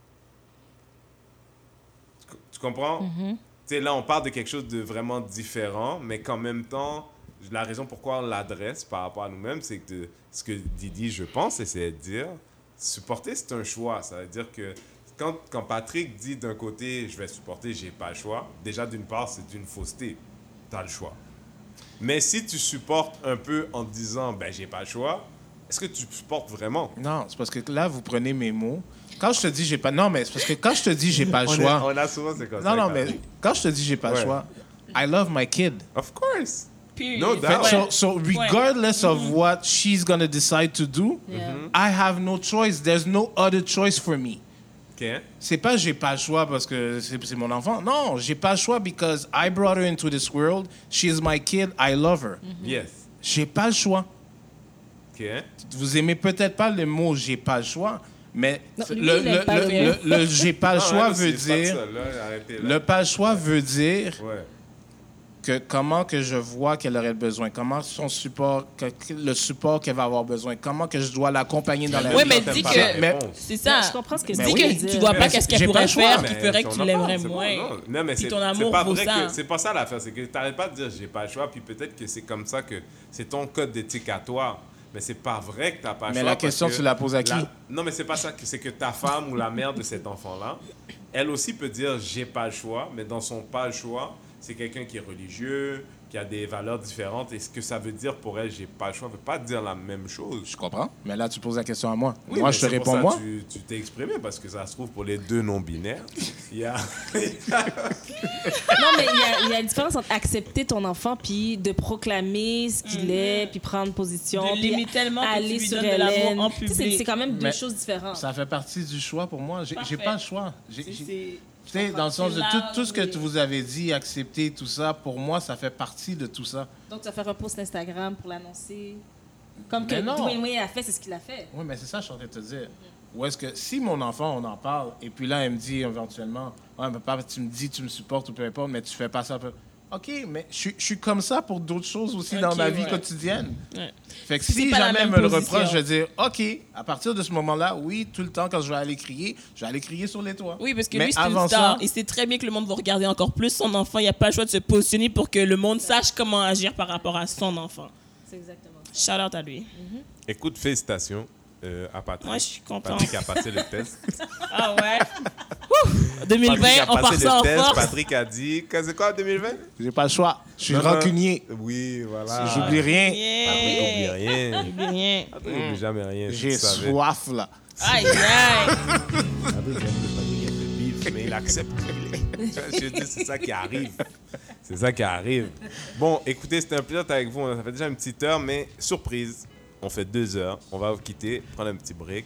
Tu, co- tu comprends? Tu sais, là, on parle de quelque chose de vraiment différent, mais qu'en même temps, la raison pourquoi on l'adresse par rapport à nous-mêmes, c'est que de- ce que Didi, je pense, c'est de dire, supporter, c'est un choix. Ça veut dire que quand, quand Patrick dit d'un côté, je vais supporter, j'ai pas le choix, déjà, d'une part, c'est une fausseté. Tu as le choix. Mais si tu supportes un peu en te disant, ben, j'ai pas le choix, est-ce que tu supportes vraiment? Non, c'est parce que là, vous prenez mes mots. Quand je te dis j'ai pas. Non, mais c'est parce que quand je te dis j'ai pas le On, choix. on a souvent comme ça. Non, non, mais quand je te dis j'ai pas le Ouais. choix, I love my kid. Of course. Period. No doubt. So, so regardless of what she's gonna decide to do, Yeah. I have no choice. There's no other choice for me. OK. C'est pas j'ai pas le choix parce que c'est mon enfant. Non, j'ai pas le choix because I brought her into this world. She's my kid. I love her. Yes. J'ai pas le choix. OK. Vous aimez peut-être pas le mot j'ai pas le choix, mais Non, le, lui, pas le- le mot. le- le j'ai pas le choix veut dire ça, là, le pas le choix veut dire Ouais. que comment que je vois qu'elle aurait besoin, comment son support, que- le support qu'elle va avoir besoin, comment que je dois l'accompagner dans la Ouais, vie. mais quand dis que-. Mais- C'est ça. Je comprends ce que Dis oui. que tu tu vois pas qu'est-ce qu'elle pourrait faire Mais qui ferait que tu l'aimerais bon, moins. non. Non, mais c'est ton c'est amour pas vrai ça. que c'est pas ça l'affaire, c'est que t'arrêtes pas de dire j'ai pas le choix, puis peut-être que c'est comme ça que c'est ton code d'éthique à toi. Mais c'est pas vrai que t'as pas le Mais choix. la question, que tu la poses à qui? Non, mais c'est pas ça. C'est que ta femme ou la mère de cet enfant-là, elle aussi peut dire j'ai pas le choix, mais dans son pas le choix, c'est quelqu'un qui est religieux, qui a des valeurs différentes. Et ce que ça veut dire pour elle, j'ai pas le choix, veut pas dire la même chose. Je comprends. Mais là, tu poses la question à moi. Oui, moi, je te pour réponds ça moi. Tu t'es exprimé parce que ça se trouve pour les deux non-binaires. Il y a. Non, mais il y a- il y, a une différence entre accepter ton enfant puis de proclamer ce qu'il est, puis prendre position, De puis aller sur sais, C'est public. c'est quand même deux Mais choses différentes. Ça fait partie du choix pour moi. J'ai pas le choix. J'ai- Tu sais, dans le sens de tout, tout ce que oui. tu vous avez dit, accepter, tout ça, pour moi, ça fait partie de tout ça. Donc, tu vas faire un post Instagram pour l'annoncer. Comme Mais que non. Dwayne Wade a fait, c'est ce qu'il a fait. Oui, mais c'est ça que je suis en train de te dire. Ou est-ce que si mon enfant, on en parle, et puis là, elle me dit éventuellement, ouais, mais papa, tu me dis, tu me supportes ou peu importe, mais tu fais pas ça. peu- OK, mais je, suis- je suis comme ça pour d'autres choses aussi dans ma vie ouais. quotidienne. Ouais. Fait que Si c'est jamais me le position. reproche, je vais dire, OK, à partir de ce moment-là, oui, tout le temps, quand je vais aller crier, je vais aller crier sur les toits. Oui, parce que Mais lui, c'est une avant star. ça- Il sait très bien que le monde va regarder encore plus son enfant. Il n'y a pas le choix de se positionner pour que le monde sache comment agir par rapport à son enfant. C'est exactement ça. Shout out à lui. Écoute, félicitations euh, à Patrick. Moi, je suis content. Patrick a passé le test. Ah ouais? Ouh! 2020, Patrick a on part ça en le test. force. Patrick a dit. que C'est quoi 2020 J'ai pas le choix. Je suis rancunier. Oui, voilà. J'oublie rien. Patrick n'oublie Yeah. rien. Oublie rien. Patrick n'oublie jamais rien. J'ai soif, là. Aïe, aïe. Patrick aime le bif, mais il accepte. Je dis, c'est ça qui arrive. C'est ça qui arrive. Bon, écoutez, c'était un plaisir d'être avec vous. Ça fait déjà une petite heure, mais surprise, on fait deux heures. On va vous quitter, prendre un petit break.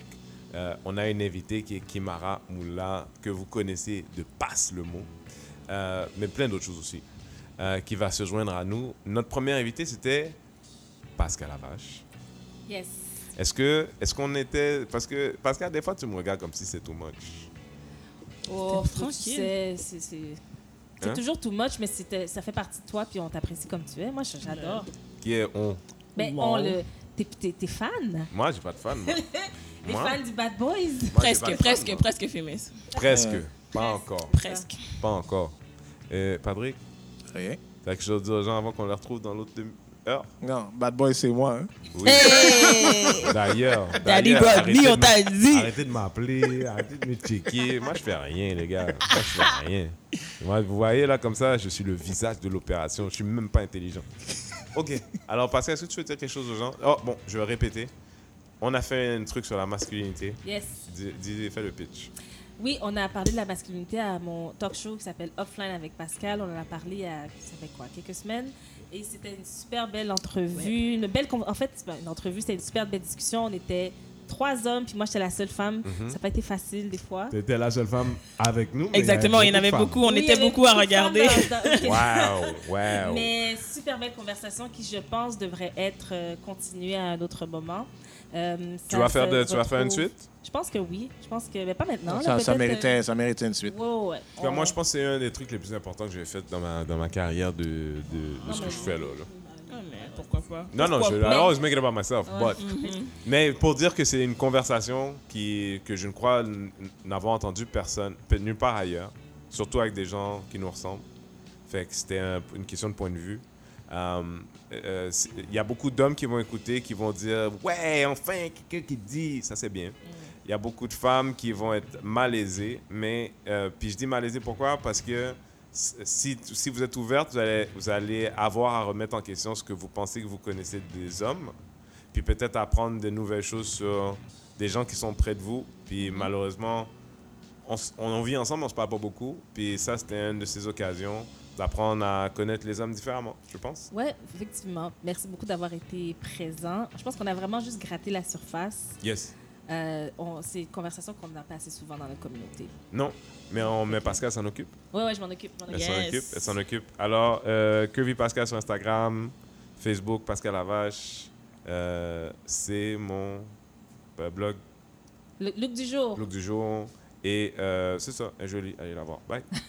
Euh, on a une invitée qui est Kimara Moula, que vous connaissez de Passe le mot, Euh, mais plein d'autres choses aussi, euh, qui va se joindre à nous. Notre premier invité, c'était Pascal Lavache. Yes. Est-ce que, est-ce qu'on était, parce que Pascal, des fois, tu me regardes comme si c'est too much. Oh, tranquille. c'est c'est- c'est Hein? toujours too much, mais c'était- ça fait partie de toi, puis on t'apprécie comme tu es. Moi, je- j'adore. Qui est on? Mais Wow. on le. T'es- T'es t'es fan? Moi, j'ai pas de fan. Moi. T'es Moi? fan du Bad Boys? Presque, presque, presque famous. Presque. Euh. Pas encore. Presque. Pas encore. Euh, Patrick, Rien. t'as quelque chose à dire aux gens avant qu'on les retrouve dans l'autre demi-heure? Non, bad boy, c'est moi. hein. Oui. Hey! D'ailleurs. Daddy on t'a m'a- dit. Arrêtez de m'appeler, arrêtez de me checker. Moi, je fais rien, les gars. Moi, je fais rien. Moi, vous voyez là, comme ça, je suis le visage de l'opération. Je suis même pas intelligent. Ok. Alors, Pascal, est-ce que tu veux dire quelque chose aux gens? Oh, bon, je vais répéter. On a fait un truc sur la masculinité. Yes. Dis, fais le pitch. Oui, on a parlé de la masculinité à mon talk show qui s'appelle Offline avec Pascal. On en a parlé il y a, ça fait quoi, quelques semaines. Et c'était une super belle entrevue. Une belle, en fait, une entrevue, c'était une super belle discussion. On était trois hommes, puis moi, j'étais la seule femme. Ça n'a pas été facile des fois. Tu étais la seule femme avec nous. Exactement, il y en avait beaucoup. On Oui, était beaucoup à de regarder. femmes dans- dans- OK. Wow, wow. Mais super belle conversation qui, je pense, devrait être euh, continuée à un autre moment. Euh, Tu vas faire, de, tu vas faire une suite? Je pense que oui. Je pense que, mais pas maintenant. là, ça, méritait, ça méritait une suite. euh, ouais, ouais, ouais. On- moi, je pense que c'est un des trucs les plus importants que j'ai fait dans ma, dans ma carrière de, de, de Non, ce que je fais là. là. Ah, mais pourquoi pas? Non, non, je, I pas? always make it about myself. But, mais pour dire que c'est une conversation qui, que je ne crois n'avoir entendu personne, pe- nulle part ailleurs, surtout avec des gens qui nous ressemblent. Fait que c'était un- une question de point de vue. Euh, euh, Il y a beaucoup d'hommes qui vont écouter, qui vont dire Ouais, enfin, quelqu'un qui dit, ça c'est bien. Il y a beaucoup de femmes qui vont être malaisées, mais euh, puis je dis malaisées pourquoi? Parce que si, si vous êtes ouverte, vous allez, vous allez avoir à remettre en question ce que vous pensez que vous connaissez des hommes, puis peut-être apprendre de nouvelles choses sur des gens qui sont près de vous, puis malheureusement, on, on vit ensemble, on se parle pas beaucoup, puis ça c'était une de ces occasions d'apprendre à connaître les hommes différemment, je pense. Ouais, effectivement. Merci beaucoup d'avoir été présent. Je pense qu'on a vraiment juste gratté la surface. Yes. Euh, c'est une conversation qu'on n'a pas assez souvent dans la communauté. Non, mais, on, mais Pascal s'en occupe. Ouais, ouais, je m'en occupe. Elle s'en Yes. occupe. Elle s'en occupe. Alors, euh, Curvy Pascal sur Instagram, Facebook, Pascal Lavache. Euh, c'est mon euh, blog, Le look du jour. blog du jour. Et euh, c'est ça, est jolie. Allez la voir. Bye.